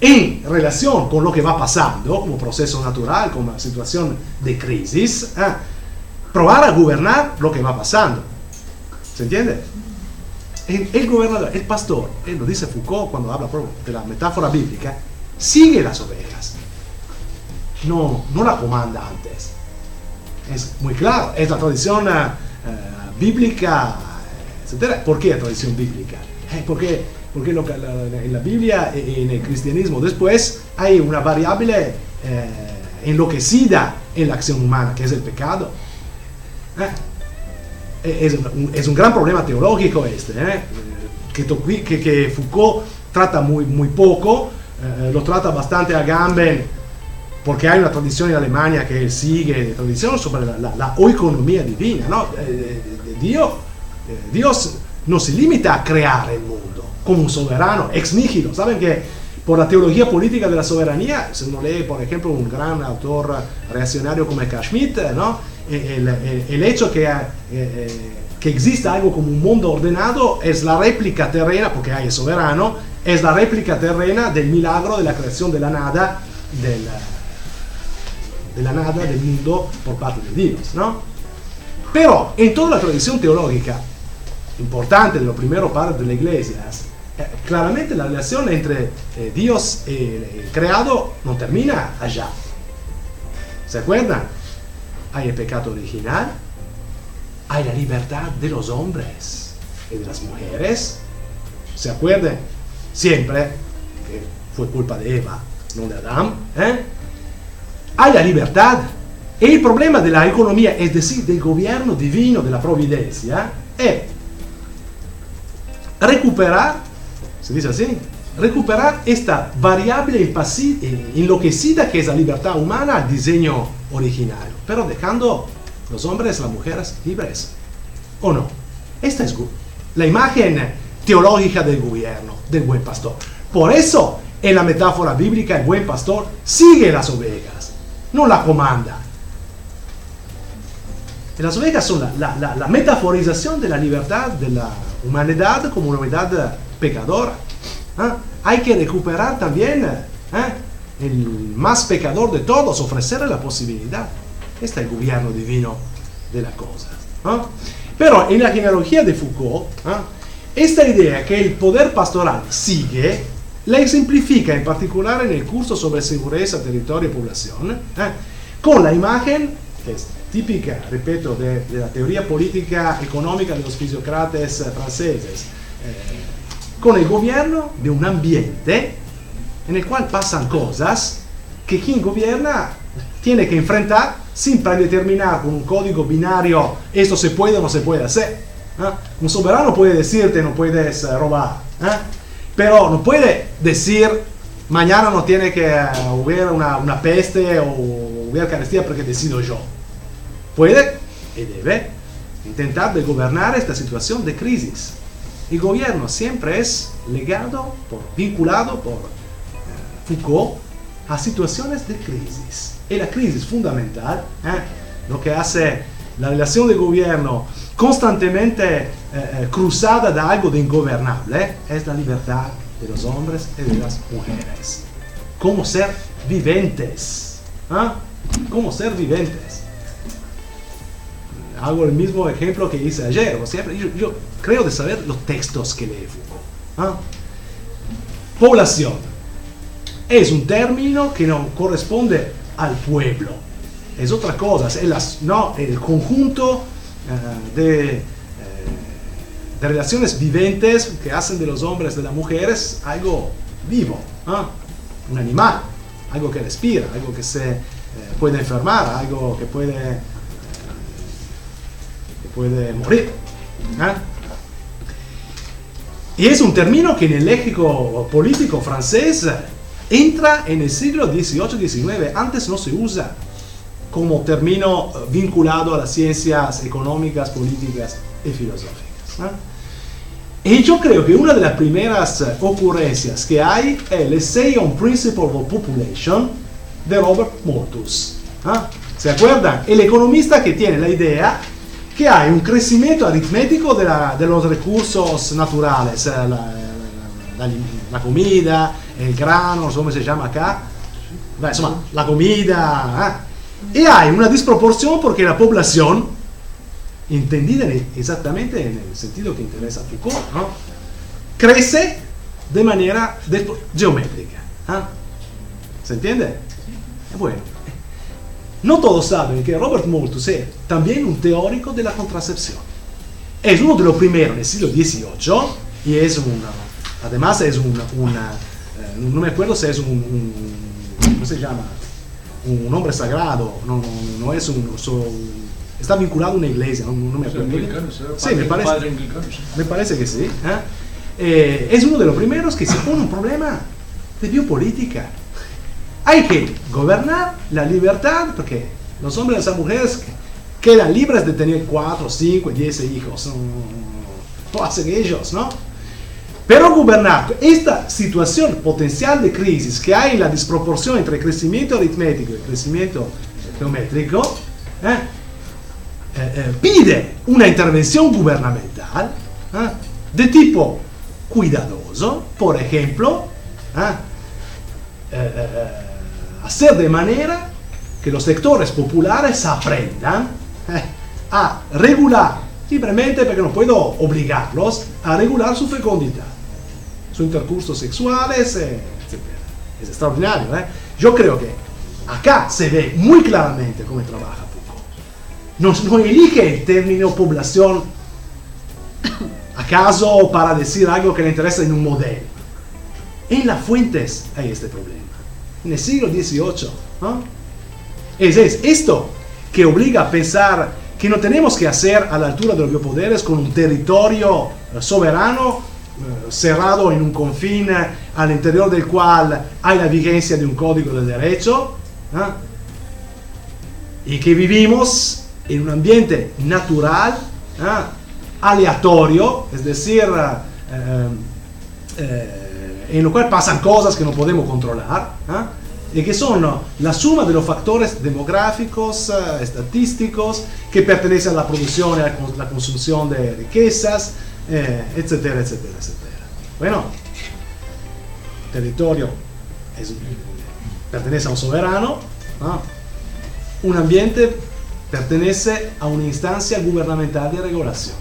Speaker 1: en relación con lo que va pasando, como proceso natural, como situación de crisis. Probar a gobernar lo que va pasando. ¿Se entiende? El, gobernador, el pastor, él lo dice Foucault cuando habla de la metáfora bíblica, sigue las ovejas. No, no la comanda antes. Es muy claro, es la tradición uh, bíblica, etc. ¿Por qué la tradición bíblica? Eh, porque porque en la Biblia y en el cristianismo después hay una variable eh, enloquecida en la acción humana, que es el pecado. Eh, es, un, es, un, gran problema teológico este, eh, que, que, que, Foucault muy, muy poco, eh, lo trata bastante a gambe, porque hay una tradición en Alemania que sigue, tradición sobre la, la, la economía divina, ¿no? Dios, Dios no se limita a crear el mundo como un soberano, ex nihilo. Saben que por la teología política de la soberanía, si uno lee, por ejemplo, un gran autor reaccionario como Carl Schmitt, ¿no? el, el, el hecho que, eh, que exista algo como un mundo ordenado es la réplica terrena, porque hay el soberano, es la réplica terrena del milagro de la creación de la nada, del, de la nada del mundo por parte de Dios, ¿no? Pero en toda la tradición teológica importante de los primeros padres de la iglesia, eh, claramente la relación entre eh, Dios y el creado no termina allá. ¿Se acuerdan? hay el pecado original, hay la libertad de los hombres y de las mujeres. ¿Se acuerdan? Siempre que fue culpa de Eva, no de Adán. ¿eh? Hay la libertad. Y el problema de la economía, es decir, del gobierno divino de la providencia, es recuperar se dice así, recuperar esta variable enloquecida que es la libertad humana al diseño original, pero dejando los hombres y las mujeres libres. ¿O no? Esta es la imagen teológica del gobierno, del buen pastor. Por eso, en la metáfora bíblica, el buen pastor sigue las ovejas, no la comanda. las ovejas son la, metaforización de la libertad de la humanidad como una humanidad pecadora. ¿Ah? Hay que recuperar también ¿eh? el más pecador de todos, ofrecerle la posibilidad. Este es el gobierno divino de la cosa. Pero en la genealogía de Foucault, esta idea que el poder pastoral sigue, la simplifica en particular en el curso sobre seguridad, territorio y población, ¿eh? con la imagen, que es típica, repito, de, la teoría política económica de los fisiócratas franceses, eh, con el gobierno de un ambiente en el cual pasan cosas que quien gobierna tiene que enfrentar sin predeterminar con un código binario esto se puede o no se puede hacer. ¿eh? Un soberano puede decirte no puedes eh, robar, ¿eh? pero no puede decir mañana no tiene que haber una, peste o haber carestía porque decido yo. Puede y debe intentar de gobernar esta situación de crisis. El gobierno siempre es legado, vinculado por Foucault a situaciones de crisis. Y la crisis fundamental, lo que hace la relación de gobierno constantemente eh, eh, cruzada de algo de ingobernable, es la libertad de los hombres y de las mujeres. Cómo ser viventes. ¿Ah? Cómo ser viventes. Hago el mismo ejemplo que hice ayer. Siempre, yo, creo de saber los textos que lee Foucault. ¿Ah? Población. Es un término que no corresponde al pueblo. Es otra cosa. Es no, el conjunto eh, de, eh, de, relaciones viventes que hacen de los hombres, de las mujeres, algo vivo, un animal, algo que respira, algo que se eh, puede enfermar, algo que puede, puede morir. Y es un término que en el léxico político francés entra en el siglo XVIII-XIX, antes no se usa como término vinculado a las ciencias económicas, políticas y filosóficas. Y yo creo que una de las primeras ocurrencias que hay es el Essay on Principle of Population de Robert Malthus. ¿Se acuerdan? El economista que tiene la idea que hay un crecimiento aritmético de, de los recursos naturales, eh, la, la, comida, el grano, ¿cómo se llama acá? insomma, la comida, y hay una disproporción porque la población, entendida exactamente en el sentido que interesa a Foucault, crece de manera geométrica. ¿ah? ¿Se entiende? Bueno, no todos saben que Robert Malthus es también un teórico de la contracepción. Es uno de los primeros en el siglo XVIII y es una, además es una, eh, no me acuerdo si es un ¿cómo se llama? un hombre sagrado, no, no, es un, está vinculado a una iglesia, no, me acuerdo. Sí, me parece, me parece que sí. ¿eh? Eh, es uno de los primeros que se pone un problema de biopolítica. Hay que gobernar la libertad porque los hombres y las mujeres quedan libres de tener 4, 5, 10 hijos. Lo hacen ellos, ¿no? Pero gobernar esta situación potencial de crisis que hay en la desproporción entre crecimiento aritmético y crecimiento geométrico, ¿eh? Eh, eh, pide una intervención gubernamental de tipo cuidadoso, por ejemplo, hacer de manera que los sectores populares aprendan a regular, simplemente porque no puedo obligarlos a regular su fecundidad intercursos sexuales, eh, etc. Es extraordinario. ¿eh? Yo creo que acá se ve muy claramente cómo trabaja Foucault. No, elige el término población acaso para decir algo que le interesa en un modelo. En las fuentes hay este problema. En el siglo XVIII. Es, es esto que obliga a pensar que no tenemos que hacer a la altura de los biopoderes con un territorio soberano cerrado en un confín al interior del cual hay la vigencia de un código de derecho y que vivimos en un ambiente natural, aleatorio, es decir, en lo cual pasan cosas que no podemos controlar y que son la suma de los factores demográficos, estadísticos, que pertenecen a la producción y a la consumición de riquezas, eh, etcétera, etcétera, etcétera. Bueno, territorio pertenece a un soberano, un ambiente pertenece a una instancia gubernamental de regulación.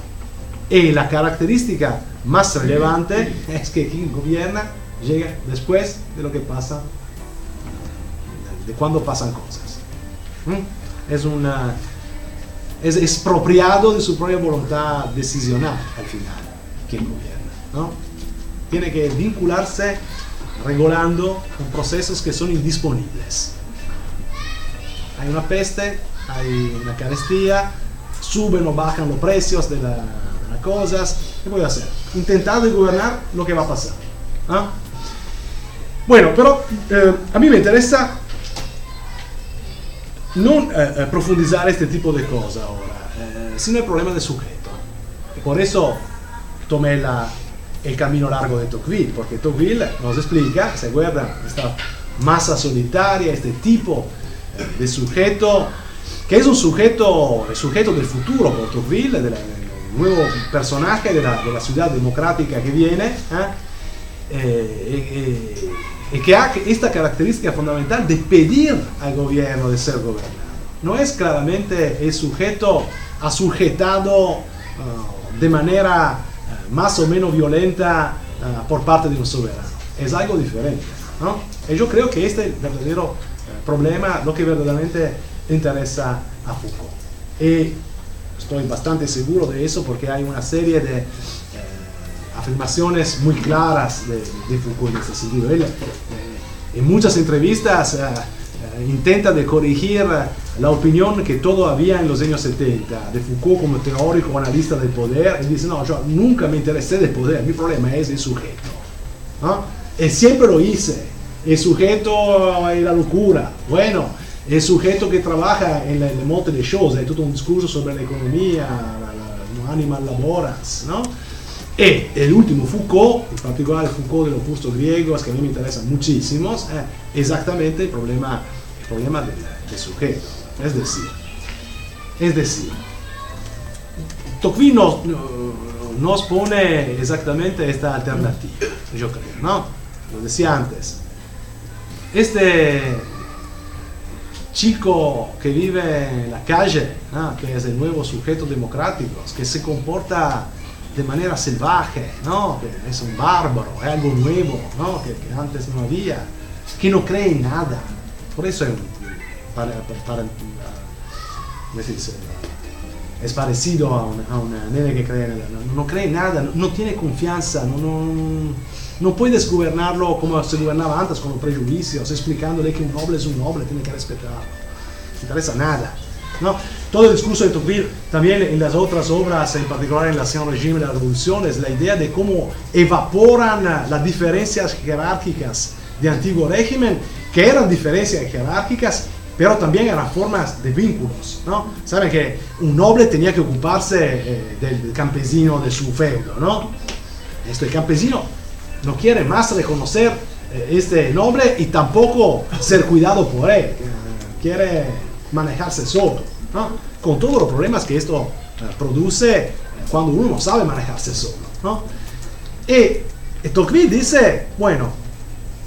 Speaker 1: Y la característica más relevante es que quien gobierna llega después de lo que pasa, de cuando pasan cosas. ¿Mm? Es una es expropiado de su propia voluntad decisional al final, quien gobierna. ¿no? Tiene que vincularse regulando con procesos que son indisponibles. Hay una peste, hay una carestía, suben o bajan los precios de, las cosas. ¿Qué voy a hacer? Intentar de gobernar lo que va a pasar. ¿ah? Bueno, pero eh, a mí me interesa no eh, eh, profundizar este tipo de cosas ahora, eh, sino el problema del sujeto. Por eso tomé la, el camino largo de Tocqueville, porque Tocqueville nos explica, se guarda esta masa solitaria, este tipo de sujeto, que es un sujeto, el sujeto del futuro por Tocqueville, del nuevo personaje de la, ciudad democrática que viene, y que ha esta característica fundamental de pedir al gobierno de ser gobernado. No es claramente el sujeto asujetado uh, de manera más o menos violenta por parte de un soberano. Es algo diferente. ¿no? Y yo creo que este es el verdadero problema, lo que verdaderamente interesa a Foucault. Estoy bastante seguro de eso porque hay una serie de afirmaciones muy claras de, Foucault en este sentido. Él, eh, en muchas entrevistas eh, eh, intenta de corregir la opinión que todo había en los años 70 de Foucault como teórico analista del poder y dice no yo nunca me interesé del poder mi problema es el sujeto ¿no? y siempre lo hice el sujeto y la locura bueno el sujeto que trabaja en el monte de shows hay todo un discurso sobre la economía la, animal laborans ¿no? E el último Foucault, en particular el Foucault de los cursos griegos, que a mí me interesan muchísimos, es eh, exactamente el problema, el problema del, del, sujeto. Es decir, es decir, Tocqueville nos, nos pone exactamente esta alternativa, yo creo, ¿no? Lo decía antes. Este chico que vive en la calle, que es el nuevo sujeto democrático, que se comporta de manera salvaje, ¿no? que es un bárbaro, es algo nuevo ¿no? que, antes no había, que no cree en nada. Por eso es, para, para, es parecido a una, a nena que cree en nada. No, cree en nada, no, tiene confianza, no, no, puedes gobernarlo como se gobernaba antes, con los prejuicios, explicándole que un noble es un noble, tiene que respetarlo. No interesa nada. ¿no? Todo el discurso de Tocqueville, también en las otras obras, en particular en la Ancien Régimen de la Revolución, es la idea de cómo evaporan las diferencias jerárquicas de antiguo régimen, que eran diferencias jerárquicas, pero también eran formas de vínculos. ¿no? Saben que un noble tenía que ocuparse eh, del campesino de su feudo. ¿no? Este campesino no quiere más reconocer eh, este noble y tampoco ser cuidado por él. Quiere manejarse solo, con todos los problemas que esto uh, produce cuando uno no sabe manejarse solo. Y, y Tocqueville dice, bueno,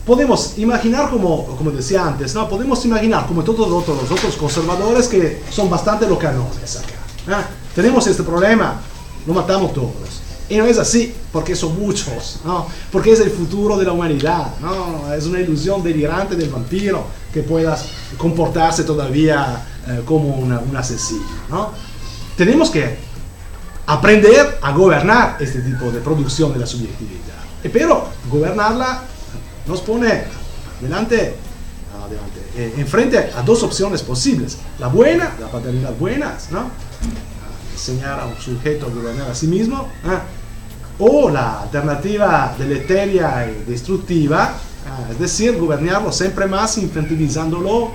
Speaker 1: podemos imaginar como, como decía antes, ¿no? podemos imaginar como todos los otros, los otros conservadores que son bastante locanones acá. ¿eh? Tenemos este problema, lo matamos todos. Y no es así, porque son muchos, ¿no? porque es el futuro de la humanidad, ¿no? es una ilusión delirante del vampiro que puedas comportarse todavía eh, como una, un asesino. ¿no? Tenemos que aprender a gobernar este tipo de producción de la subjetividad, pero gobernarla nos pone delante, adelante, eh, enfrente a dos opciones posibles, la buena, la paternidad buena, ¿no? enseñar a un sujeto a gobernar a sí mismo, ¿eh? O la alternativa deleteria y destructiva, eh, es decir, gobernarlo siempre más, infantilizándolo,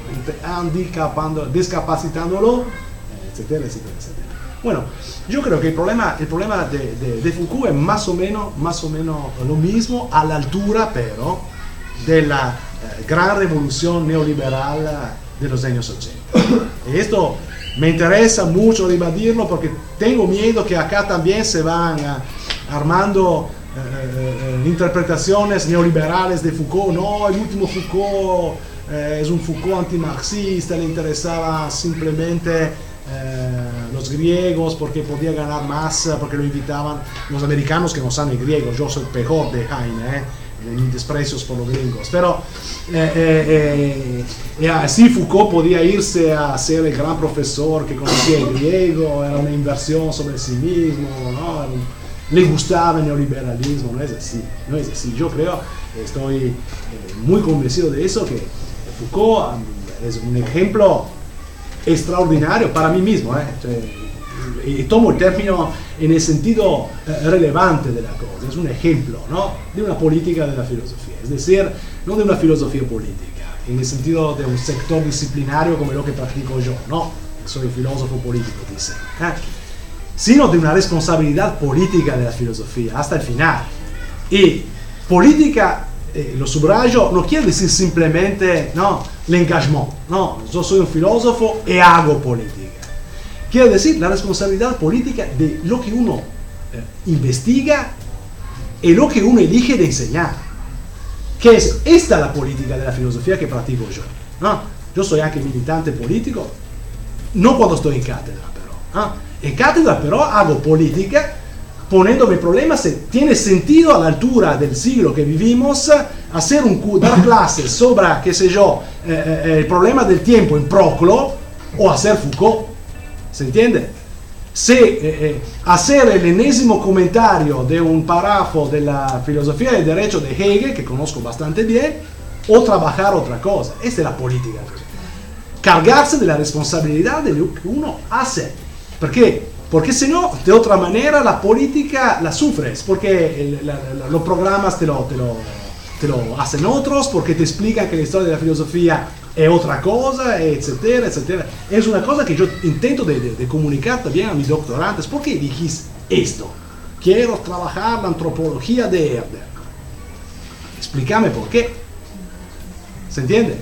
Speaker 1: discapacitándolo, etcétera, etcétera, etcétera. Bueno, yo creo que el problema, el problema de, de, Foucault es más o, menos, más o menos lo mismo, a la altura pero de la eh, gran revolución neoliberal de los años 80. Y esto me interesa mucho debatirlo porque tengo miedo que acá también se van armando eh, eh, interpretaciones neoliberales de Foucault. No, el último Foucault es un Foucault antimarxista, le interesaba simplemente los griegos porque podía ganar más, porque lo invitaban los americanos que no saben griego. Yo soy peor de Heine mis desprecios por los gringos. Pero eh, eh, eh, así Foucault podía irse a ser el gran profesor que conocía el griego, era una inversión sobre sí mismo, ¿no? Le gustaba el neoliberalismo, no es así, no es así. Yo creo, estoy muy convencido de eso, que Foucault es un ejemplo extraordinario para mí mismo. y tomo el término en el sentido relevante de la cosa, es un ejemplo ¿no? de una política de la filosofía, es decir, no de una filosofía política, en el sentido de un sector disciplinario como lo que practico yo, no, soy filósofo político, dice, ¿eh? Sino de una responsabilidad política de la filosofía hasta el final. Y política, eh, lo subrayo, no quiere decir simplemente no, el no, yo soy un filósofo y hago política. Quiere decir la responsabilidad política de lo que uno eh, investiga y lo que uno elige de enseñar. Que es esta la política de la filosofía que practico yo. ¿no? Yo soy anche militante político, no cuando estoy en cátedra, pero. En cátedra, pero hago política poniéndome problemas si tiene sentido a la altura del siglo que vivimos hacer un, dar clases sobre, qué sé yo, eh, eh, el problema del tiempo en Proclo o hacer Foucault. ¿Se entiende? Se eh, eh, hacer el enésimo comentario de un párrafo de la filosofía del derecho de Hegel, que conozco bastante bien, o trabajar otra cosa. Esta es la política. Cargarse de la responsabilidad de lo que uno hace. ¿Por qué? Porque si no, de otra manera la política la sufres, porque los programas te lo, te, lo, te lo hacen otros, porque te explican que la historia de la filosofía es otra cosa, etcétera, etcétera. Es una cosa que yo intento de, comunicar también a mis doctorantes. ¿Por qué dijiste esto? Quiero trabajar la antropología de Herder. Explícame por qué. ¿Se entiende?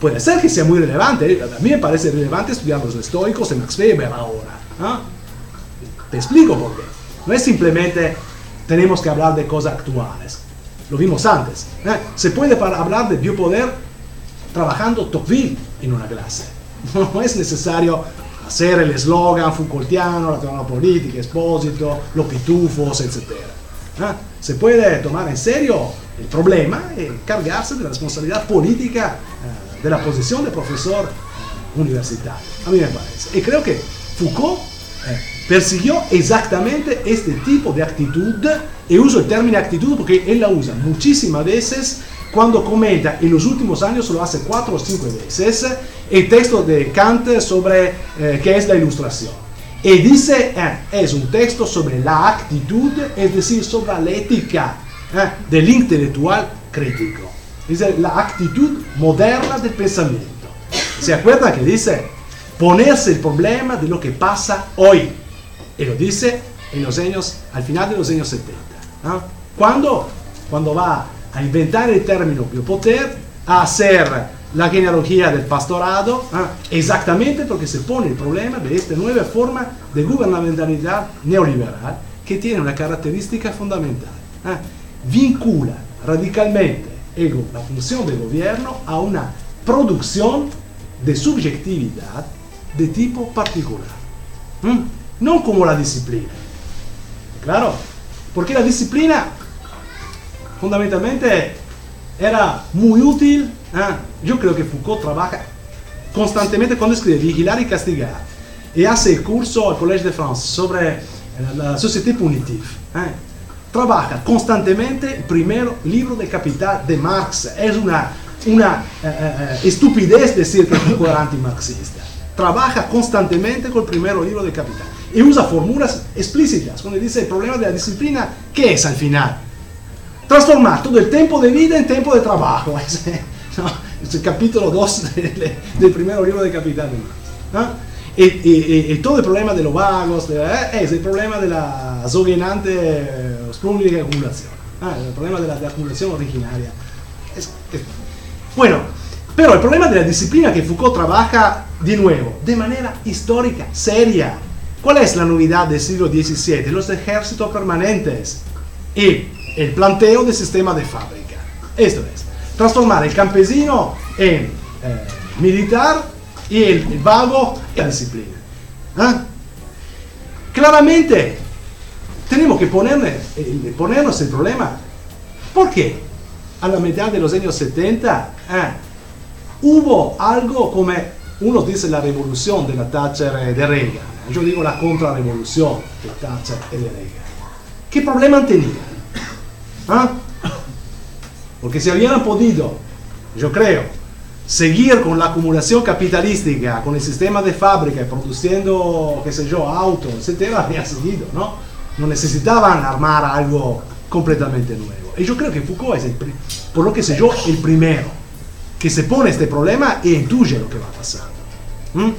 Speaker 1: Puede ser que sea muy relevante. A mí me parece relevante estudiar los estoicos de Max Weber ahora. Te explico por qué. No es simplemente tenemos que hablar de cosas actuales. Lo vimos antes. ¿eh? Se puede hablar de biopoder trabajando Tocqueville en una clase. No es necesario hacer el eslogan Foucaultiano, la teoría política, Espósito, los pitufos, etc. ¿Ah? Se puede tomar en serio el problema y cargarse de la responsabilidad política eh, de la posición de profesor eh, universitario. A mí me parece. Y creo que Foucault eh, persiguió exactamente este tipo de actitud, y uso el término actitud porque él la usa muchísimas veces cuando comenta en los últimos años, lo hace cuatro o cinco veces, el texto de Kant sobre eh, qué es la ilustración. Y dice, eh, es un texto sobre la actitud, es decir, sobre la ética eh, del intelectual crítico. Dice la actitud moderna del pensamiento. ¿Se acuerda que dice ponerse el problema de lo que pasa hoy? Y lo dice en los años, al final de los años 70. ¿Cuándo? Cuando va a inventar el término biopoder, a hacer la genealogía del pastorado, ¿ah? exactamente porque se pone el problema de esta nueva forma de gubernamentalidad neoliberal que tiene una característica fundamental. ¿ah? Vincula radicalmente la función del gobierno a una producción de subjetividad de tipo particular, no como la disciplina. Claro, porque la disciplina fundamentalmente era muy útil. ¿ah? Yo creo que Foucault trabaja constantemente cuando escribe Vigilar y Castigar y hace el curso al Collège de France sobre eh, la société punitive. ¿ah? Trabaja constantemente el primer libro de Capital de Marx. Es una, una eh, eh, estupidez decir que Foucault era antimarxista. Trabaja constantemente con el primer libro de Capital. y usa fórmulas explícitas. Cuando dice el problema de la disciplina, ¿qué es al final? Transformar todo el tiempo de vida en tiempo de trabajo. Es el capítulo 2 del, primer libro de Capital y, todo el problema de los vagos eh, es el problema de la soguenante sprungliche acumulación. Ah, el problema de la, acumulación originaria. bueno, pero el problema de la disciplina que Foucault trabaja de nuevo, de manera histórica, seria. ¿Cuál es la novedad del siglo XVII? Los ejércitos permanentes y el planteo del sistema de fábrica. Esto es, transformar el campesino en eh, militar y el, vago en disciplina. ¿Ah? Claramente, tenemos que eh, ponernos el problema. ¿Por qué? A la mitad de los años 70, hubo algo como, uno dice la revolución de la Thatcher de Reagan, yo digo la contrarrevolución de Thatcher y de Reagan. ¿Qué problema tenían? ¿Ah? Porque si habían podido, yo creo, seguir con la acumulación capitalística, con el sistema de fábrica, produciendo, qué sé yo, autos, etc., habían seguido, ¿no? No necesitaban armar algo completamente nuevo. Y yo creo que Foucault es, el, por lo que sé yo, el primero que se pone este problema e intuye lo que va pasando. ¿Mm?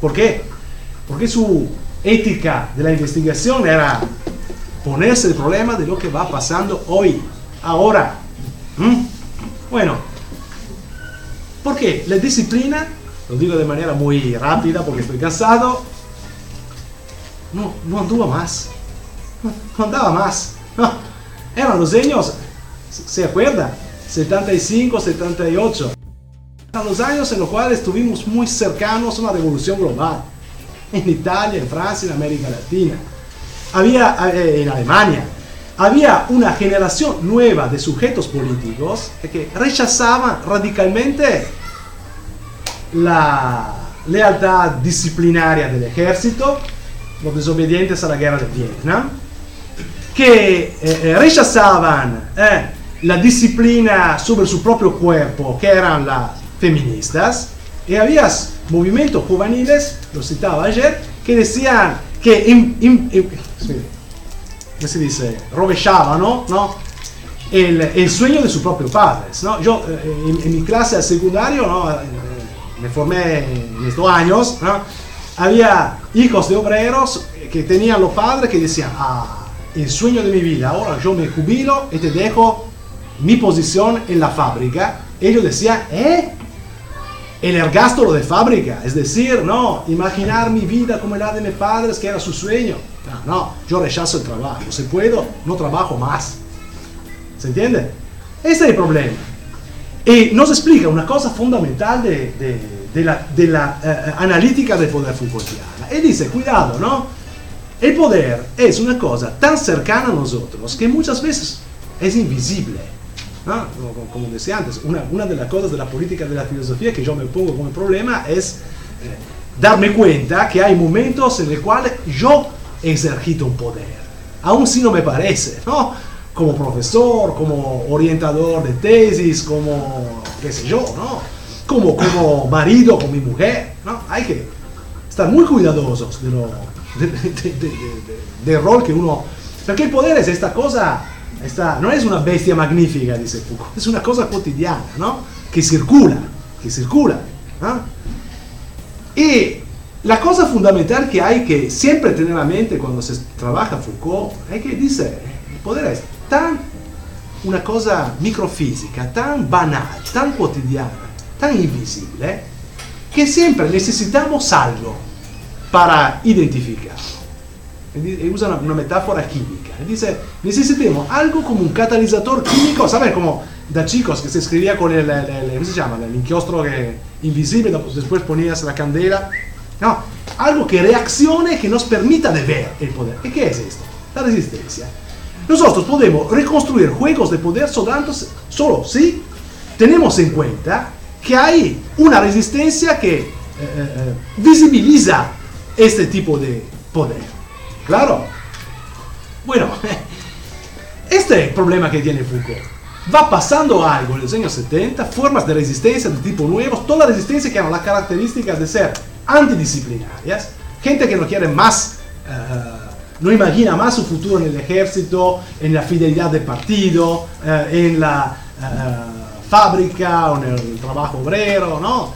Speaker 1: ¿Por qué? Porque su ética de la investigación era ponerse el problema de lo que va pasando hoy, ahora. ¿Mm? Bueno, porque la disciplina, lo digo de manera muy rápida porque estoy cansado, no, no anduvo más. No, andaba más. Eran los años, ¿se acuerda? 75, 78. A los años en los cuales estuvimos muy cercanos a una revolución global. En Italia, en Francia, en América Latina. Había, eh, en Alemania, había una generación nueva de sujetos políticos que rechazaban radicalmente la lealtad disciplinaria del ejército, los desobedientes a la guerra de Vietnam, que eh, eh, rechazaban la disciplina sobre su propio cuerpo, que eran las feministas, y había movimientos juveniles, lo citaba ayer, que decían que, ¿cómo se dice? Rovechaban, ¿no? El, sueño de sus propios padres, ¿no? Yo eh, en, mi clase secundario, ¿no? Eh, me formé en estos años, ¿no? Había hijos de obreros que tenían los padres que decían, ah, el sueño de mi vida, ahora yo me jubilo y te dejo mi posición en la fábrica, ellos decían, ¿eh? El ergástolo de fábrica, es decir, no, imaginar mi vida como la de mis padres, que era su sueño. No, no, yo rechazo el trabajo. Si puedo, no trabajo más. ¿Se entiende? Ese es el problema. Y nos explica una cosa fundamental de, la, de la eh, analítica del poder Foucaultiana. Y dice, cuidado, ¿no? El poder es una cosa tan cercana a nosotros que muchas veces es invisible. Como, decía antes, una, una, de las cosas de la política de la filosofía que yo me pongo como problema es eh, darme cuenta que hay momentos en los cuales yo ejercito un poder, aun si no me parece, ¿no? Como profesor, como orientador de tesis, como, qué sé yo, ¿no? Como, como marido con mi mujer, ¿no? Hay que estar muy cuidadosos de lo, de, rol que uno... Porque el poder es esta cosa no es una bestia magnífica, dice Foucault, es una cosa cotidiana, ¿no? Que circula, que circula. Y la cosa fundamental que hay que siempre tener en mente cuando se trabaja Foucault es que dice, el poder es tan una cosa microfísica, tan banal, tan cotidiana, tan invisible, que siempre necesitamos algo para identificarlo usa una, metáfora química. Dice, necesitamos algo como un catalizador químico, ¿sabes? Como da chicos que se escribía con el, ¿cómo se llama? El inchiostro que, invisible, después ponías la candela. No, algo que reaccione, que nos permita de ver el poder. ¿Y qué es esto? La resistencia. Nosotros podemos reconstruir juegos de poder solo si tenemos en cuenta que hay una resistencia que eh, eh, eh, visibiliza este tipo de poder. Claro. Bueno, este es el problema que tiene Foucault. Va pasando algo en los años 70, formas de resistencia de tipo nuevos, todas las resistencias que eran las características de ser antidisciplinarias, gente que no quiere más no imagina más su futuro en el ejército, en la fidelidad del partido, en la fábrica o en el trabajo obrero, ¿no?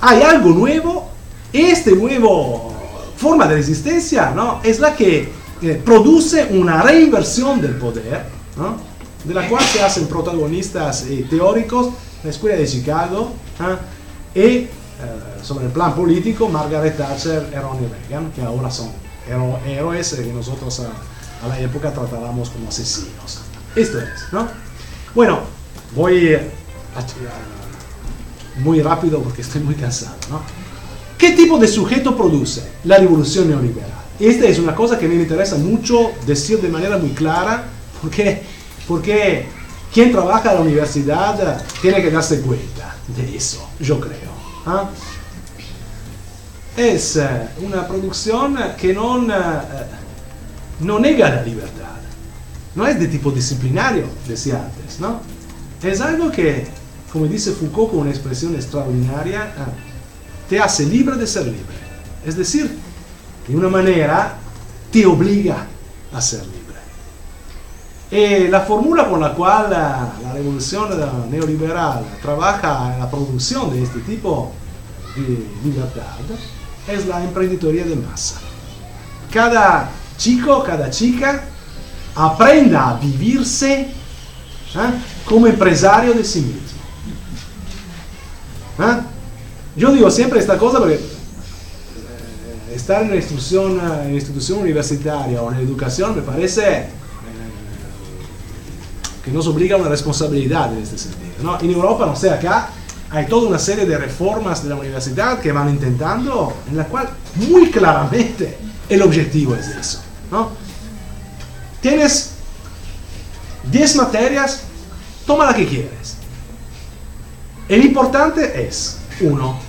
Speaker 1: Hay algo nuevo, este nuevo forma de resistencia, ¿no? Es la que produce una reinversión del poder, ¿no? de la cual se hacen protagonistas eh, teóricos la Escuela de Chicago y eh, sobre el plan político Margaret Thatcher y Ronald Reagan, que ahora son héroes que nosotros a, la época tratábamos como asesinos. Esto es, ¿no? Bueno, voy muy rápido porque estoy muy cansado, ¿no? ¿Qué tipo de sujeto produce la revolución neoliberal? Esta es una cosa que me interesa mucho decir de manera muy clara, porque, porque quien trabaja en la universidad tiene que darse cuenta de eso, yo creo. ¿ah? Es eh, una producción que no, eh, no nega la libertad, no es de tipo disciplinario, decía antes, ¿no? Es algo que, como dice Foucault con una expresión extraordinaria, ah, te hace libre de ser libre. Es decir, de una manera te obliga a ser libre. Y la fórmula con la cual la, revolución neoliberal trabaja en la producción de este tipo de libertad es la emprenditoría de masa. Cada chico, cada chica aprenda a vivirse ¿eh? como empresario de sí mismo. ¿Eh? Yo digo siempre esta cosa porque estar en la institución, universitaria o en educación me parece eh, que nos obliga a una responsabilidad en este sentido. ¿no? En Europa, no sé, acá hay toda una serie de reformas de la universidad que van intentando, en la cual muy claramente el objetivo es eso. ¿no? Tienes 10 materias, toma la que quieres. El importante es, uno,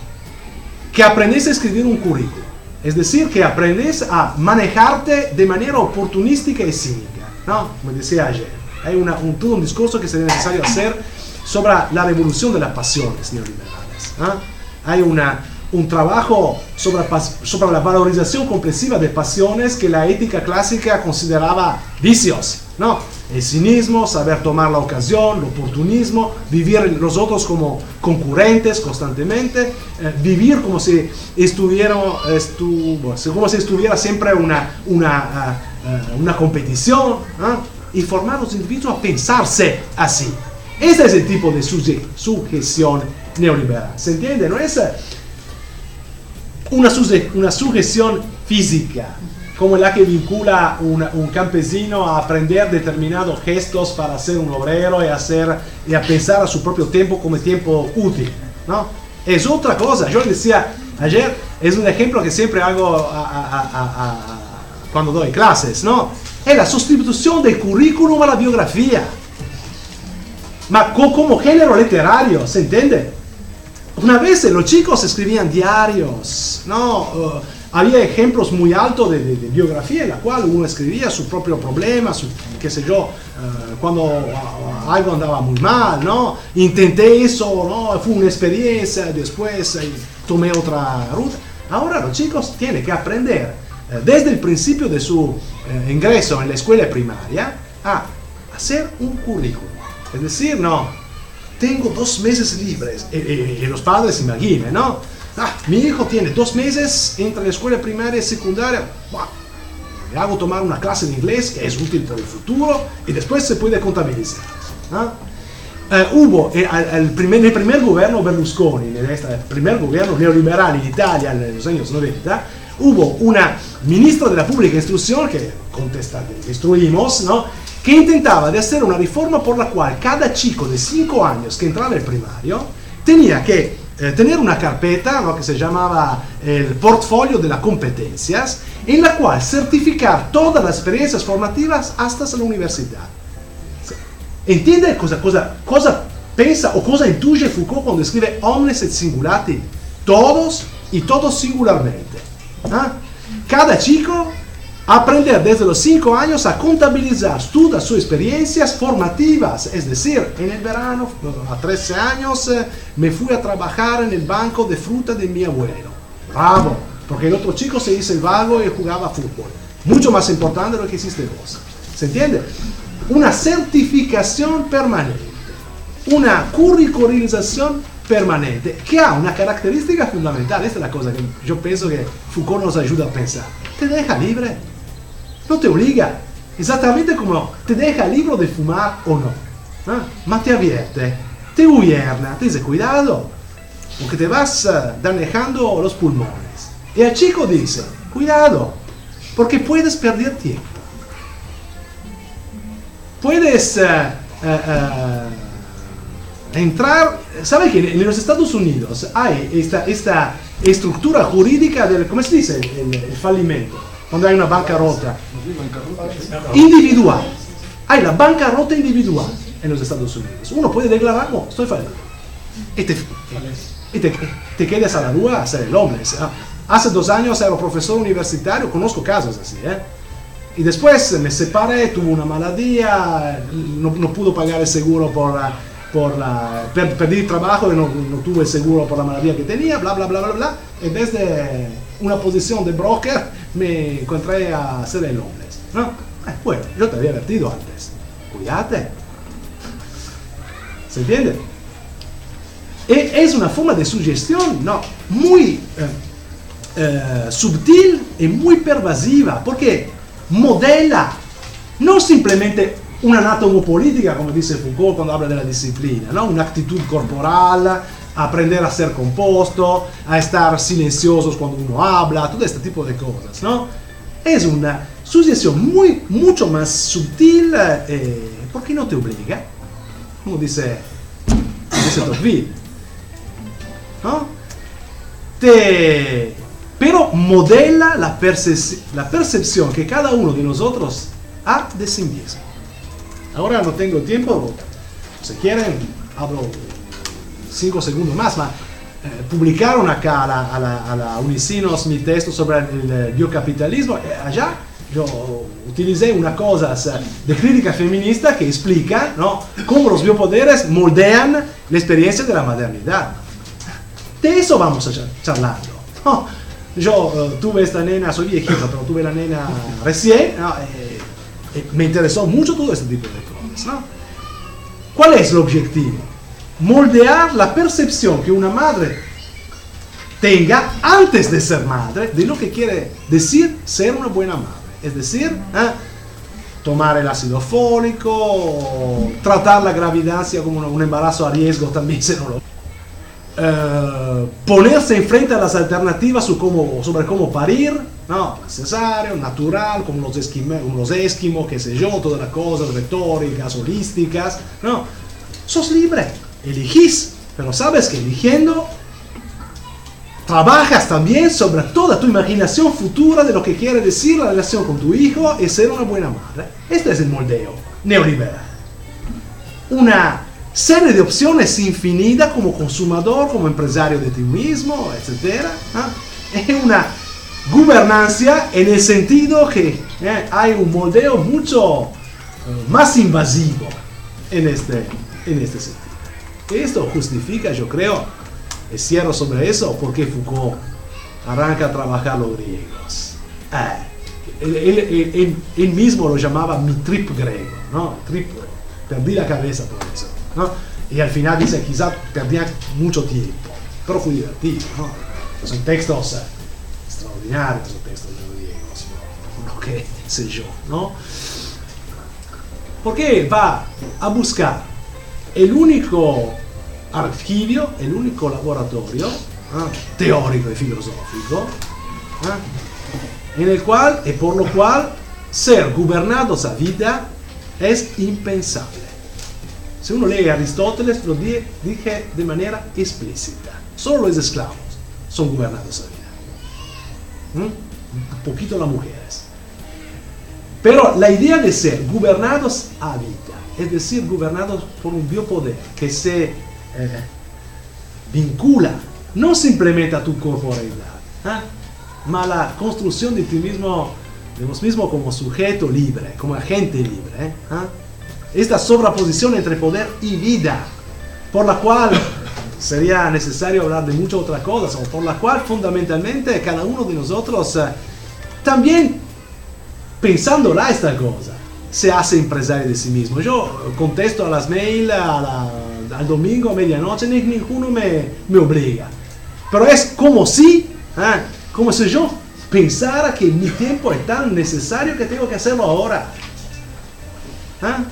Speaker 1: que aprendes a escribir un currículum. Es decir, que aprendes a manejarte de manera oportunística y cínica, ¿no? Como decía ayer. Hay una, un, todo un discurso que sería necesario hacer sobre la revolución de las pasiones neoliberales. Hay una, un trabajo sobre, sobre la valorización comprensiva de pasiones que la ética clásica consideraba vicios. ¿no? El cinismo, saber tomar la ocasión, el oportunismo, vivir los otros como concurrentes constantemente, eh, vivir como si, estuviera, como si estuviera siempre una, una, uh, una competición y formar los individuos a pensarse así. Ese es el tipo de suge sujeción neoliberal. ¿Se entiende? No es una, suge una sujeción física como la que vincula un campesino a aprender determinados gestos para ser un obrero y, hacer, y a pensar a su propio tiempo como tiempo útil. ¿no? Es otra cosa. Yo decía ayer, es un ejemplo que siempre hago cuando doy clases. ¿no? Es la sustitución del currículum a la biografía. Ma como género literario, ¿se entiende? Una vez los chicos escribían diarios, ¿no? Uh, había ejemplos muy altos de, biografía en la cual uno escribía su propio problema, su, qué sé yo, eh, cuando algo andaba muy mal, ¿no? Intenté eso, ¿no? Fue una experiencia, después eh, tomé otra ruta. Ahora los chicos tienen que aprender eh, desde el principio de su ingreso en la escuela primaria a hacer un currículum. Es decir, no, tengo dos meses libres, y, los padres imaginen, ¿no? Ah, mi hijo tiene dos meses entre la escuela primaria y secundaria. le hago tomar una clase de inglés que es útil para el futuro y después se puede contabilizar. Eh, hubo eh, el, primer, primer gobierno Berlusconi, en este primer gobierno neoliberal en Italia en los años 90, hubo una ministra de la pública instrucción que contesta, destruimos, ¿no? que intentaba de hacer una reforma por la cual cada chico de 5 años que entraba el primario tenía que eh, tener una carpeta ¿no? que se llamaba el portfolio de las competencias, en la cual certificar todas las experiencias formativas hasta la universidad. ¿Entiende cosa, cosa, cosa pensa o cosa intuye Foucault cuando escribe omnes et singulati? Todos y todos singularmente. ¿Ah? Cada chico aprender desde los 5 años a contabilizar todas sus experiencias formativas. Es decir, en el verano, a 13 años, eh, me fui a trabajar en el banco de fruta de mi abuelo. Bravo, porque el otro chico se hizo el vago y jugaba fútbol. mucho más importante de lo que hiciste vos. ¿Se entiende? Una certificación permanente, una curricularización permanente, que ha una característica fundamental. Esta es la cosa que yo pienso que Foucault nos ayuda a pensar. Te deja libre, no te obliga. Exactamente como te deja libre de fumar o no. ¿Ah? Ma te advierte, te gobierna, te dice cuidado, porque te vas uh, dañando los pulmones. Y el chico dice, cuidado, porque puedes perder tiempo. Puedes uh, uh, entrar, ¿sabe que en los Estados Unidos hay esta, esta estructura jurídica del, ¿cómo se dice? El, el fallimento, cuando hay una bancarrota. Individual. Hay la bancarrota individual en los Estados Unidos. Uno puede declarar, no, estoy fallido. Y te, y te, te quedas a la rúa a hacer el hombre. Hace dos años era profesor universitario, conozco casos así, ¿eh? Y después me separé, tuve una maladía, no, no pudo pagar el seguro por la, por la, per, perdí trabajo y no, no, tuve seguro por la maladía que tenía, bla, bla, bla, bla, bla. Y desde una posición de broker me encontré a hacer el hombre. ¿no? Eh, bueno, yo te había advertido antes. Cuídate. ¿Se entiende? E, es una forma de sugestión, no, muy eh, eh, sutil y muy pervasiva, porque modela no simplemente una anatomopolítica, como dice Foucault cuando habla de la disciplina, ¿no? una actitud corporal, aprender a ser composto, a estar silenciosos cuando uno habla, todo este tipo de cosas. ¿no? Es una sugestión muy, mucho más sutil eh, porque no te obliga, como dice, dice Tocqueville. ¿no? Te, pero modela la, percep la percepción que cada uno de nosotros ha de sí mismo. Ahora no tengo tiempo, si quieren, hablo cinco segundos más, ma, eh, publicaron acá a la, a, la, a la, Unicinos mi texto sobre el biocapitalismo, eh, allá yo utilicé una cosa de crítica feminista que explica ¿no? cómo los biopoderes moldean la experiencia de la modernidad. De eso vamos a charlando. ¿no? Yo uh, tuve esta nena, soy viejito, pero tuve la nena recién, ¿no? eh, eh, me interesó mucho todo este tipo de cosas. ¿no? ¿Cuál es el objetivo? Moldear la percepción que una madre tenga antes de ser madre de lo que quiere decir ser una buena madre. Es decir, ¿eh? tomar el ácido fólico, tratar la gravidad como un embarazo a riesgo también se no lo... Eh, ponerse enfrente a las alternativas sobre cómo, sobre cómo parir, no, cesárea, natural, como los, esquimos, como los esquimos, qué sé yo, todas las cosas retóricas, holísticas, no, sos libre, elegís, pero sabes que eligiendo trabajas también sobre toda tu imaginación futura de lo que quiere decir la relación con tu hijo y ser una buena madre. Este es el moldeo neoliberal. Una serie de opciones infinitas como consumador, como empresario de ti mismo, etc. ¿eh? Es una gobernancia en el sentido que ¿eh? hay un moldeo mucho eh, más invasivo en este, en este sentido. Esto justifica, yo creo, cierro sobre eso porque Foucault arranca a trabajar los griegos. Eh, él, él, él, él, mismo lo llamaba mi trip griego, ¿no? Trip, perdí la cabeza por eso, ¿no? Y al final dice, quizá perdía mucho tiempo, pero fue divertido, ¿no? Son textos extraordinarios, son textos de los griegos, ¿no? Lo que sé yo, ¿no? Porque va a buscar el único archivio, el único laboratorio ¿eh? teórico y filosófico ¿eh? en el cual y por lo cual ser gobernados a vida es impensable. Si uno lee Aristóteles, lo dije de manera explícita. Solo los esclavos son gobernados a vida. ¿Mm? Un poquito las mujeres. Pero la idea de ser gobernados a vida, es decir, gobernados por un biopoder que se eh, vincula no simplemente a tu corporalidad, ¿eh? ma a la construcción de ti mismo, de vos mismo como sujeto libre, como agente libre. ¿eh? Esta sobreposición entre poder y vida, por la cual sería necesario hablar de muchas otras cosas, o por la cual fundamentalmente cada uno de nosotros eh, también pensándola esta cosa, se hace empresario de sí mismo. Yo contesto a las mails al domingo a medianoche, ni, ninguno me, me obliga. Pero es como si, ¿eh? como si yo pensara que mi tiempo es tan necesario que tengo que hacerlo ahora. ¿Ah?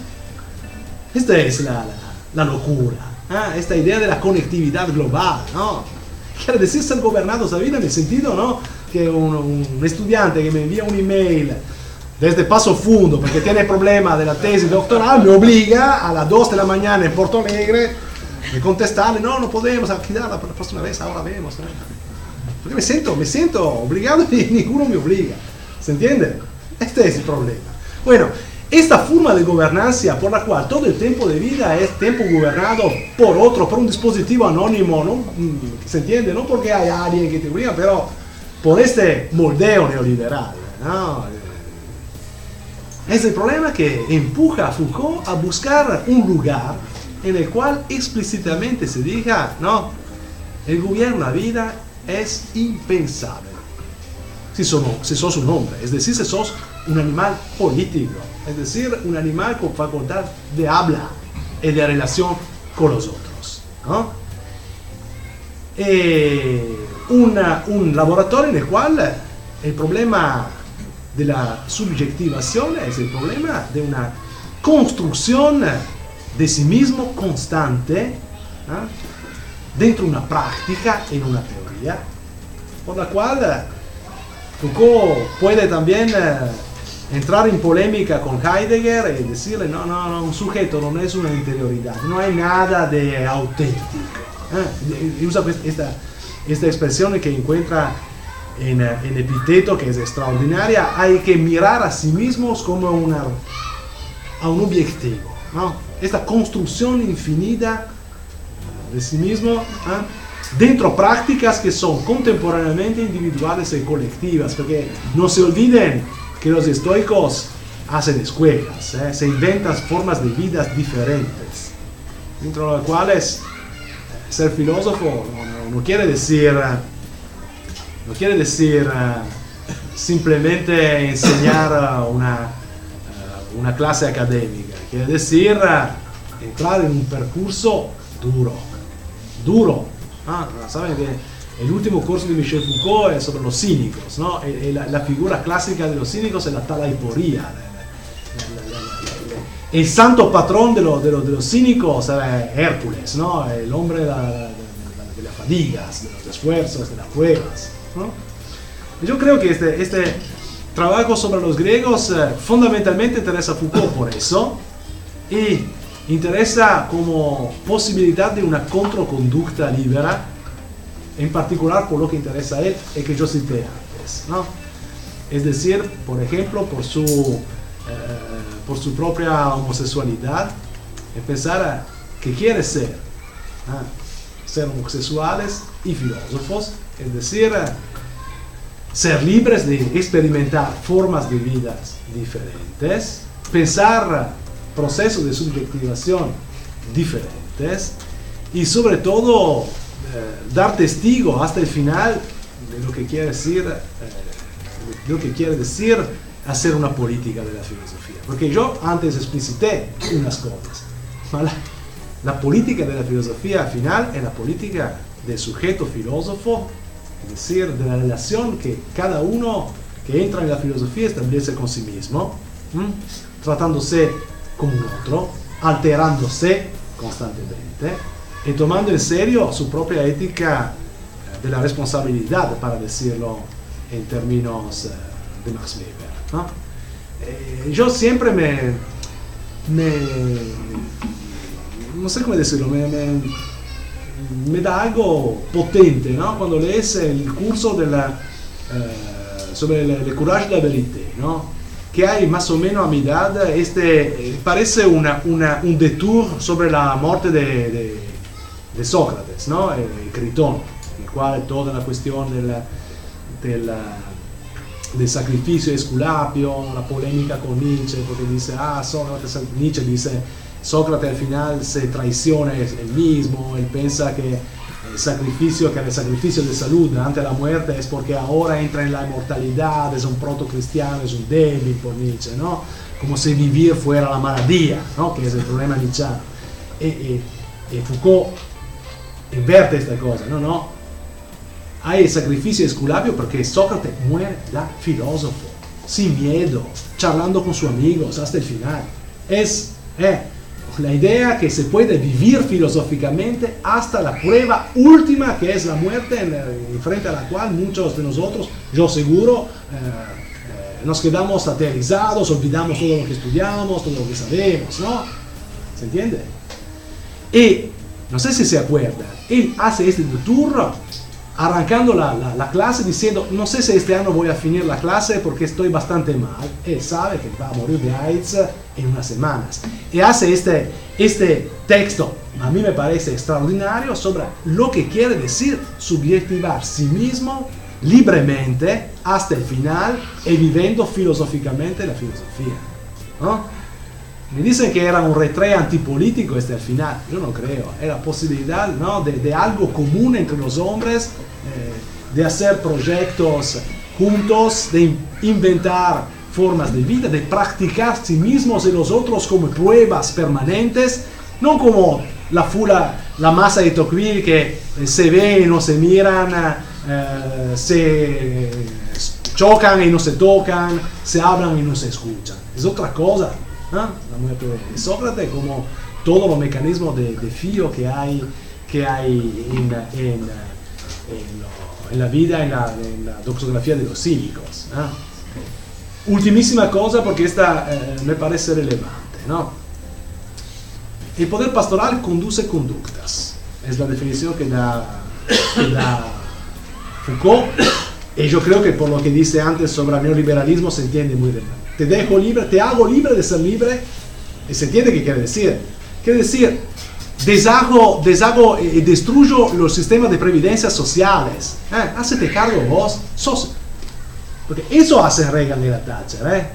Speaker 1: Esta es la, la, locura. ¿ah? Esta idea de la conectividad global. ¿no? Quiere decir ser gobernado vida en el sentido ¿no? que un, un estudiante que me envía un email desde Paso Fundo porque tiene problema de la tesis doctoral me obliga a las 2 de la mañana en Porto Alegre de contestarle, no, no podemos alquilarla para la próxima vez, ahora vemos. Porque me siento, me siento obligado y ninguno me obliga. ¿Se entiende? Este es el problema. Bueno, esta forma de gobernancia por la cual todo el tiempo de vida es tiempo gobernado por otro, por un dispositivo anónimo, ¿no? Mm, ¿Se entiende? No porque hay alguien que te obliga, pero por este moldeo neoliberal. ¿no? Es el problema que empuja a Foucault a buscar un lugar en el cual explícitamente se diga, no, el gobierno la vida es impensable. Si, si sos un hombre, es decir, si sos un animal político, es decir, un animal con facultad de habla y de relación con los otros. Eh, un laboratorio en el cual el problema de la subjetivación es el problema de una construcción de sí mismo constante dentro de una práctica en una teoría, por la cual eh, Foucault puede también eh, entrar en polémica con Heidegger y decirle, no, no, no, un sujeto no es una interioridad, no hay nada de auténtico. ¿eh? Y usa esta, esta expresión que encuentra en, en, Epiteto, que es extraordinaria, hay que mirar a sí mismos como una, a un objetivo. ¿no? Esta construcción infinita de sí mismo, ¿ah? dentro prácticas que son contemporáneamente individuales y colectivas, porque no se olviden que los estoicos hacen escuelas, ¿eh? se inventan formas de vidas diferentes, dentro de las cuales eh, ser filósofo no, quiere decir, no quiere decir eh, simplemente enseñar una, una clase académica, quiere decir entrar en un percurso duro, duro. Ah, Saben que el último curso de Michel Foucault es sobre los cínicos, ¿no? La, figura clásica de los cínicos es la talaiporía. El santo patrón de, los, de, los, cínicos es Hércules, ¿no? El hombre de, las fatigas, de los esfuerzos, de las pruebas. Yo creo que este, este trabajo sobre los griegos eh, fundamentalmente interesa a Foucault por eso. Y interesa como posibilidad de una contraconducta libera, en particular por lo que interesa a él, el que yo cité antes. Es decir, por ejemplo, por su, eh, por su propia homosexualidad, empezar a que quiere ser, ser homosexuales y filósofos, es decir, ser libres de experimentar formas de vidas diferentes, pensar procesos de subjetivación diferentes y sobre todo eh, dar testigo hasta el final de lo que quiere decir, eh, lo que quiere decir hacer una política de la filosofía. Porque yo antes explicité unas cosas. La política de la filosofía al final es la política del sujeto filósofo, es decir, de la relación que cada uno que entra en la filosofía establece con sí mismo, tratándose como un otro, alterándose constantemente y tomando en serio su propia ética de la responsabilidad, para decirlo en términos eh, de Max Weber. ¿no? Eh, yo siempre me, me, no sé cómo decirlo, me, me, me da algo potente ¿no? cuando lees el curso de la, eh, sobre el, el courage de la vérité, ¿no? que hay más o menos a mi edad, este, eh, parece una, una, un detour sobre la muerte de, de, de Sócrates, ¿no? el, el Critón, en el cual toda la cuestión del, del, del sacrificio de Esculapio, la polémica con Nietzsche, porque dice, ah, Sócrates, Nietzsche dice, Sócrates al final se traiciona él mismo, él piensa que el sacrificio, que el sacrificio de salud ante la muerte es porque ahora entra en la inmortalidad, es un proto cristiano, es un débil por Nietzsche, ¿no? Como si vivir fuera la maladía, ¿no? Que es el problema nietzscheano. Y, Foucault inverte esta cosa, no, no. Hay el sacrificio esculapio porque Sócrates muere da filósofo, sin miedo, charlando con sus amigos hasta el final. Es, eh, la idea que se puede vivir filosóficamente hasta la prueba última que es la muerte en, frente a la cual muchos de nosotros, yo seguro, eh, eh, nos quedamos aterrizados, olvidamos todo lo que estudiamos, todo lo que sabemos, ¿no? ¿Se entiende? Y no sé si se acuerda, él hace este tour arrancando la, clase diciendo, no sé si este año voy a finir la clase porque estoy bastante mal. Él sabe que va a morir de AIDS en unas semanas. Y hace este, este texto, a mí me parece extraordinario, sobre lo que quiere decir subjetivar sí mismo libremente hasta el final y viviendo filosóficamente la filosofía. ¿no? Me dicen que era un retré antipolítico este al final. Yo no creo. Era posibilidad ¿no? de, algo común entre los hombres, eh, de hacer proyectos juntos, de inventar formas de vida, de practicar sí mismos y los otros como pruebas permanentes, no como la fula, la masa de Tocqueville que eh, se ve y no se miran, eh, se chocan y no se tocan, se hablan y no se escuchan. Es otra cosa. La muerte de Sócrates, como todos los mecanismos de, de, fío que hay, que hay en, en, en, la vida, en la, la, doxografía de los cívicos. Ultimísima cosa, porque esta eh, me parece relevante. ¿no? El poder pastoral conduce conductas. Es la definición que da, que da Foucault. Y yo creo que por lo que dice antes sobre el neoliberalismo se entiende muy bien te dejo libre, te hago libre de ser libre. Y se entiende qué quiere decir. Quiere decir, deshago, deshago y destruyo los sistemas de previdencia sociales. ¿eh? Hacete cargo vos, sos. Porque eso hace Reagan y la Thatcher. ¿eh?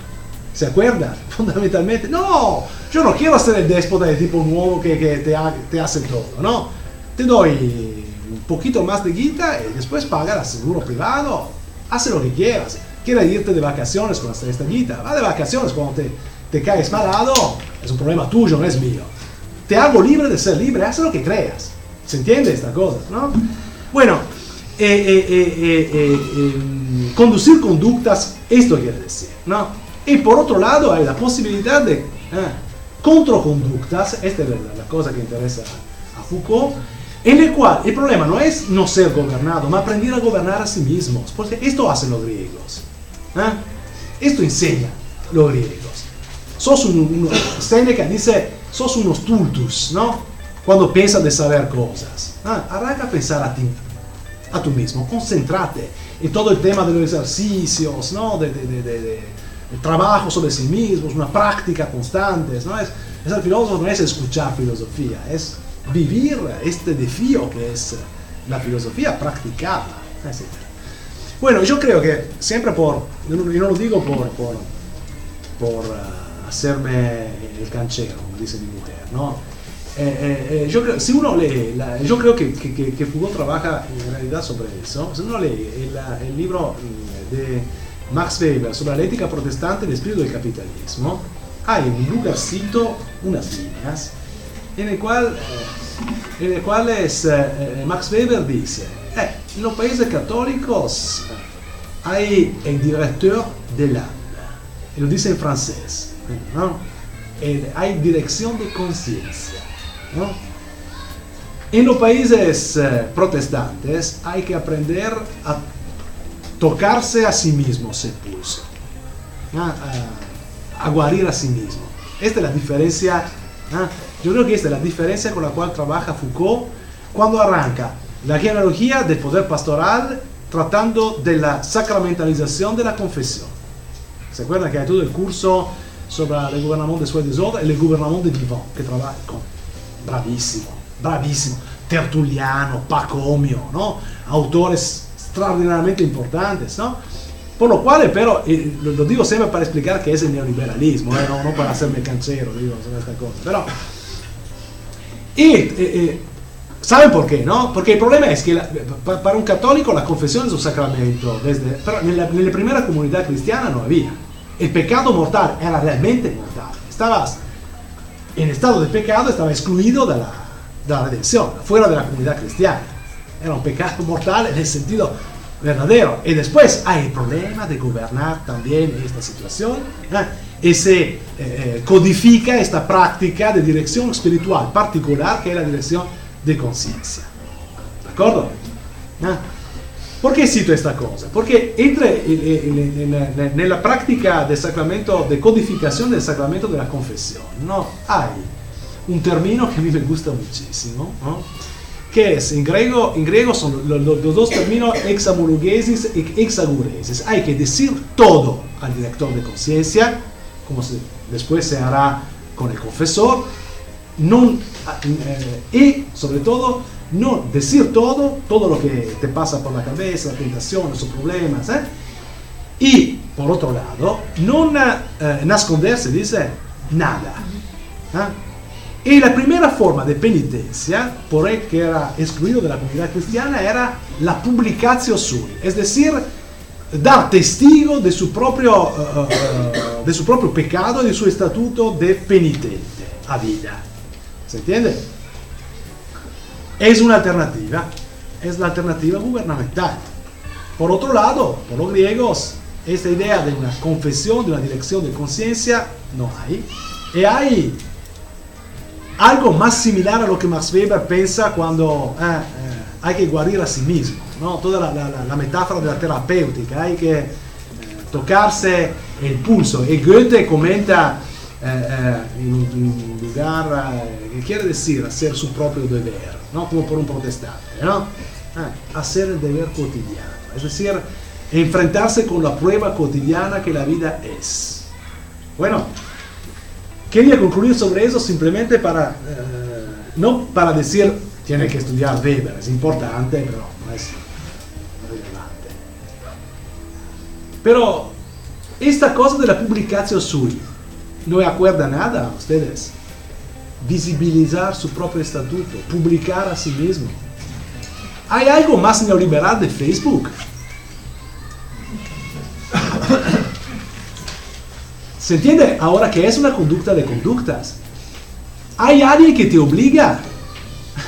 Speaker 1: ¿Se acuerdan? Fundamentalmente, no, yo no quiero ser el déspota de tipo nuevo que, que te, te, hace todo, ¿no? Te doy un poquito más de guita y después paga el seguro privado. Hace lo que quieras quiere irte de vacaciones con esta guita, va de vacaciones cuando te, te caes malado, es un problema tuyo, no es mío. Te hago libre de ser libre, haz lo que creas. ¿Se entiende esta cosa? ¿no? Bueno, eh, eh, eh, em, conducir conductas, esto quiere decir. ¿no? Y por otro lado hay la posibilidad de controconductas, esta es la, cosa que interesa a Foucault, en el cual el problema no es no ser gobernado, sino aprender a gobernar a sí mismos, porque esto hacen los griegos. ¿Ah? Esto enseña los griegos. Sos un, Seneca dice, sos unos tultus, ¿no? Cuando piensas de saber cosas. ¿Ah? Arranca a pensar a ti, a tú mismo, concéntrate en todo el tema de los ejercicios, ¿no? De, de, trabajo sobre sí mismos, una práctica constante, ¿no? Es, es el filósofo no es escuchar filosofía, es vivir este desafío que es la filosofía practicada, etc. Bueno, yo creo que siempre por, yo no, lo digo por, por, por uh, hacerme el canchero, como dice mi mujer, ¿no? Eh, eh, eh, yo creo, si uno lee, la, yo creo que, que, que, Foucault trabaja en realidad sobre eso, si uno lee el, el libro mm, de Max Weber sobre la ética protestante y el espíritu del capitalismo, hay un lugarcito, unas líneas, en el cual, en el cual es, Max Weber dice, eh, en los países católicos hay el director del alma, lo dice en francés, ¿no? hay dirección de conciencia. ¿no? En los países eh, protestantes hay que aprender a tocarse a sí mismo ese pulso, a, a, guarir a sí mismo. Esta es la diferencia, yo creo que esta es la diferencia con la cual trabaja Foucault cuando arranca la genealogía del poder pastoral tratando de la sacramentalización de la confesión. ¿Se acuerdan que hay todo el curso sobre el gobernamiento de Sue y el gobernamiento de Vivant, que trabaja con bravísimo, bravísimo, Tertuliano, Pacomio, ¿no? autores extraordinariamente importantes, ¿no? Por lo cual, pero, lo, digo siempre para explicar que es el neoliberalismo, ¿eh? no, para hacerme canchero, digo, sobre esta cosa. Pero, y, eh, eh, ¿Saben por qué? No? Porque el problema es que la, para un católico la confesión es un sacramento, desde, pero en la, en la primera comunidad cristiana no había. El pecado mortal era realmente mortal. Estabas en estado de pecado, estaba excluido de la, de la redención, fuera de la comunidad cristiana. Era un pecado mortal en el sentido verdadero. Y después hay el problema de gobernar también esta situación. ¿eh? Y se eh, eh, codifica esta práctica de dirección espiritual particular que es la dirección de conciencia. ¿De acuerdo? ¿Eh? ¿Por qué cito esta cosa? Porque entre en, la práctica del sacramento, de codificación del sacramento de la ¿no? hay un término que a me gusta muchísimo, ¿no? que es, en griego, en griego son los, los dos términos examologesis y exaguresis. Hay que decir todo al director de conciencia, como se, después se hará con el confesor, no, eh, y sobre todo no decir todo, todo lo que te pasa por la cabeza, tentaciones o problemas, ¿eh? y por otro lado, no eh, nasconderse, dice, nada. ¿eh? Y la primera forma de penitencia, por el que era excluido de la comunidad cristiana, era la publicación sui, es decir, dar testigo de su propio, uh, de su propio pecado y de su estatuto de penitente a vida. ¿Se entiende? Es una alternativa, es la alternativa gubernamental. Por otro lado, por los griegos, esta idea de una confesión, de una dirección de conciencia, no hay. Y hay algo más similar a lo que Max Weber piensa cuando eh, eh, hay que guarir a sí mismo. ¿no? Toda la, la, metáfora de la terapéutica, hay que eh, tocarse el pulso. Y Goethe comenta en un lugar que quiere decir hacer su propio deber, ¿no? como por un protestante, ¿no? hacer el deber cotidiano, es decir, enfrentarse con la prueba cotidiana que la vida es. Bueno, quería concluir sobre eso simplemente para, eh, no para decir, tiene que estudiar Weber, es importante, pero no es relevante. Pero esta cosa de la publicación suya, ¿no acuerda nada ustedes? Visibilizar su propio estatuto, publicar a sí mismo. ¿Hay algo más neoliberal de Facebook? ¿Se entiende? Ahora que es una conducta de conductas. Hay alguien que te obliga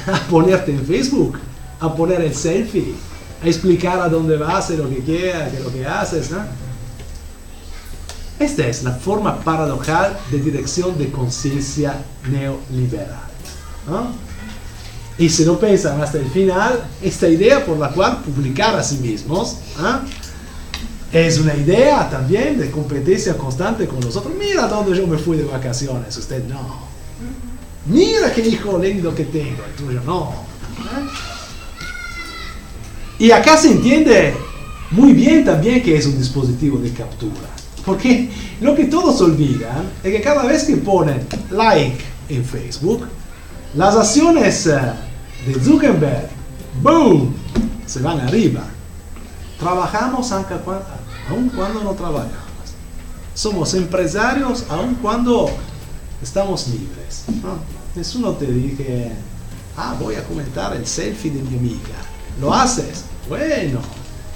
Speaker 1: a ponerte en Facebook, a poner el selfie, a explicar a dónde vas, lo que quieras, lo que haces. ¿no? Esta es la forma paradojal de dirección de conciencia neoliberal. ¿no? Y si no piensan hasta el final, esta idea por la cual publicar a sí mismos ¿ah? es una idea también de competencia constante con nosotros. Mira dónde yo me fui de vacaciones, usted no. Mira qué hijo lindo que tengo, el tuyo no. Y acá se entiende muy bien también que es un dispositivo de captura. Porque lo que todos olvidan es que cada vez que ponen like en Facebook, las acciones eh, de Zuckerberg, boom, se van arriba. Trabajamos aun cuando no trabajamos. Somos empresarios aun cuando estamos libres. ¿no? no te dije, ah, voy a comentar el selfie de mi amiga. ¿Lo haces? Bueno,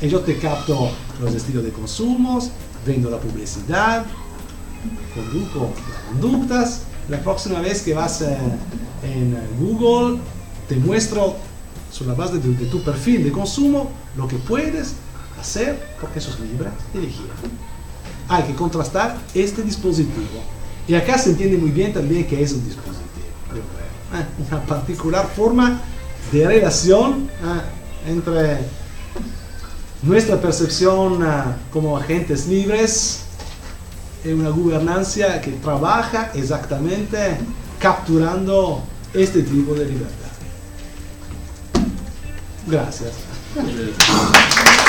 Speaker 1: y yo te capto los estilos de consumos, vendo la publicidad, conduzco las conductas. La próxima vez que vas eh, en Google, te muestro sobre la base de, de, tu perfil de consumo lo que puedes hacer porque sos libre de elegir. Hay que contrastar este dispositivo. Y acá se entiende muy bien también que es un dispositivo. ¿eh? Una particular forma de relación ¿eh? entre nuestra percepción uh, como agentes libres es una gobernancia que trabaja exactamente capturando este tipo de libertad. Gracias.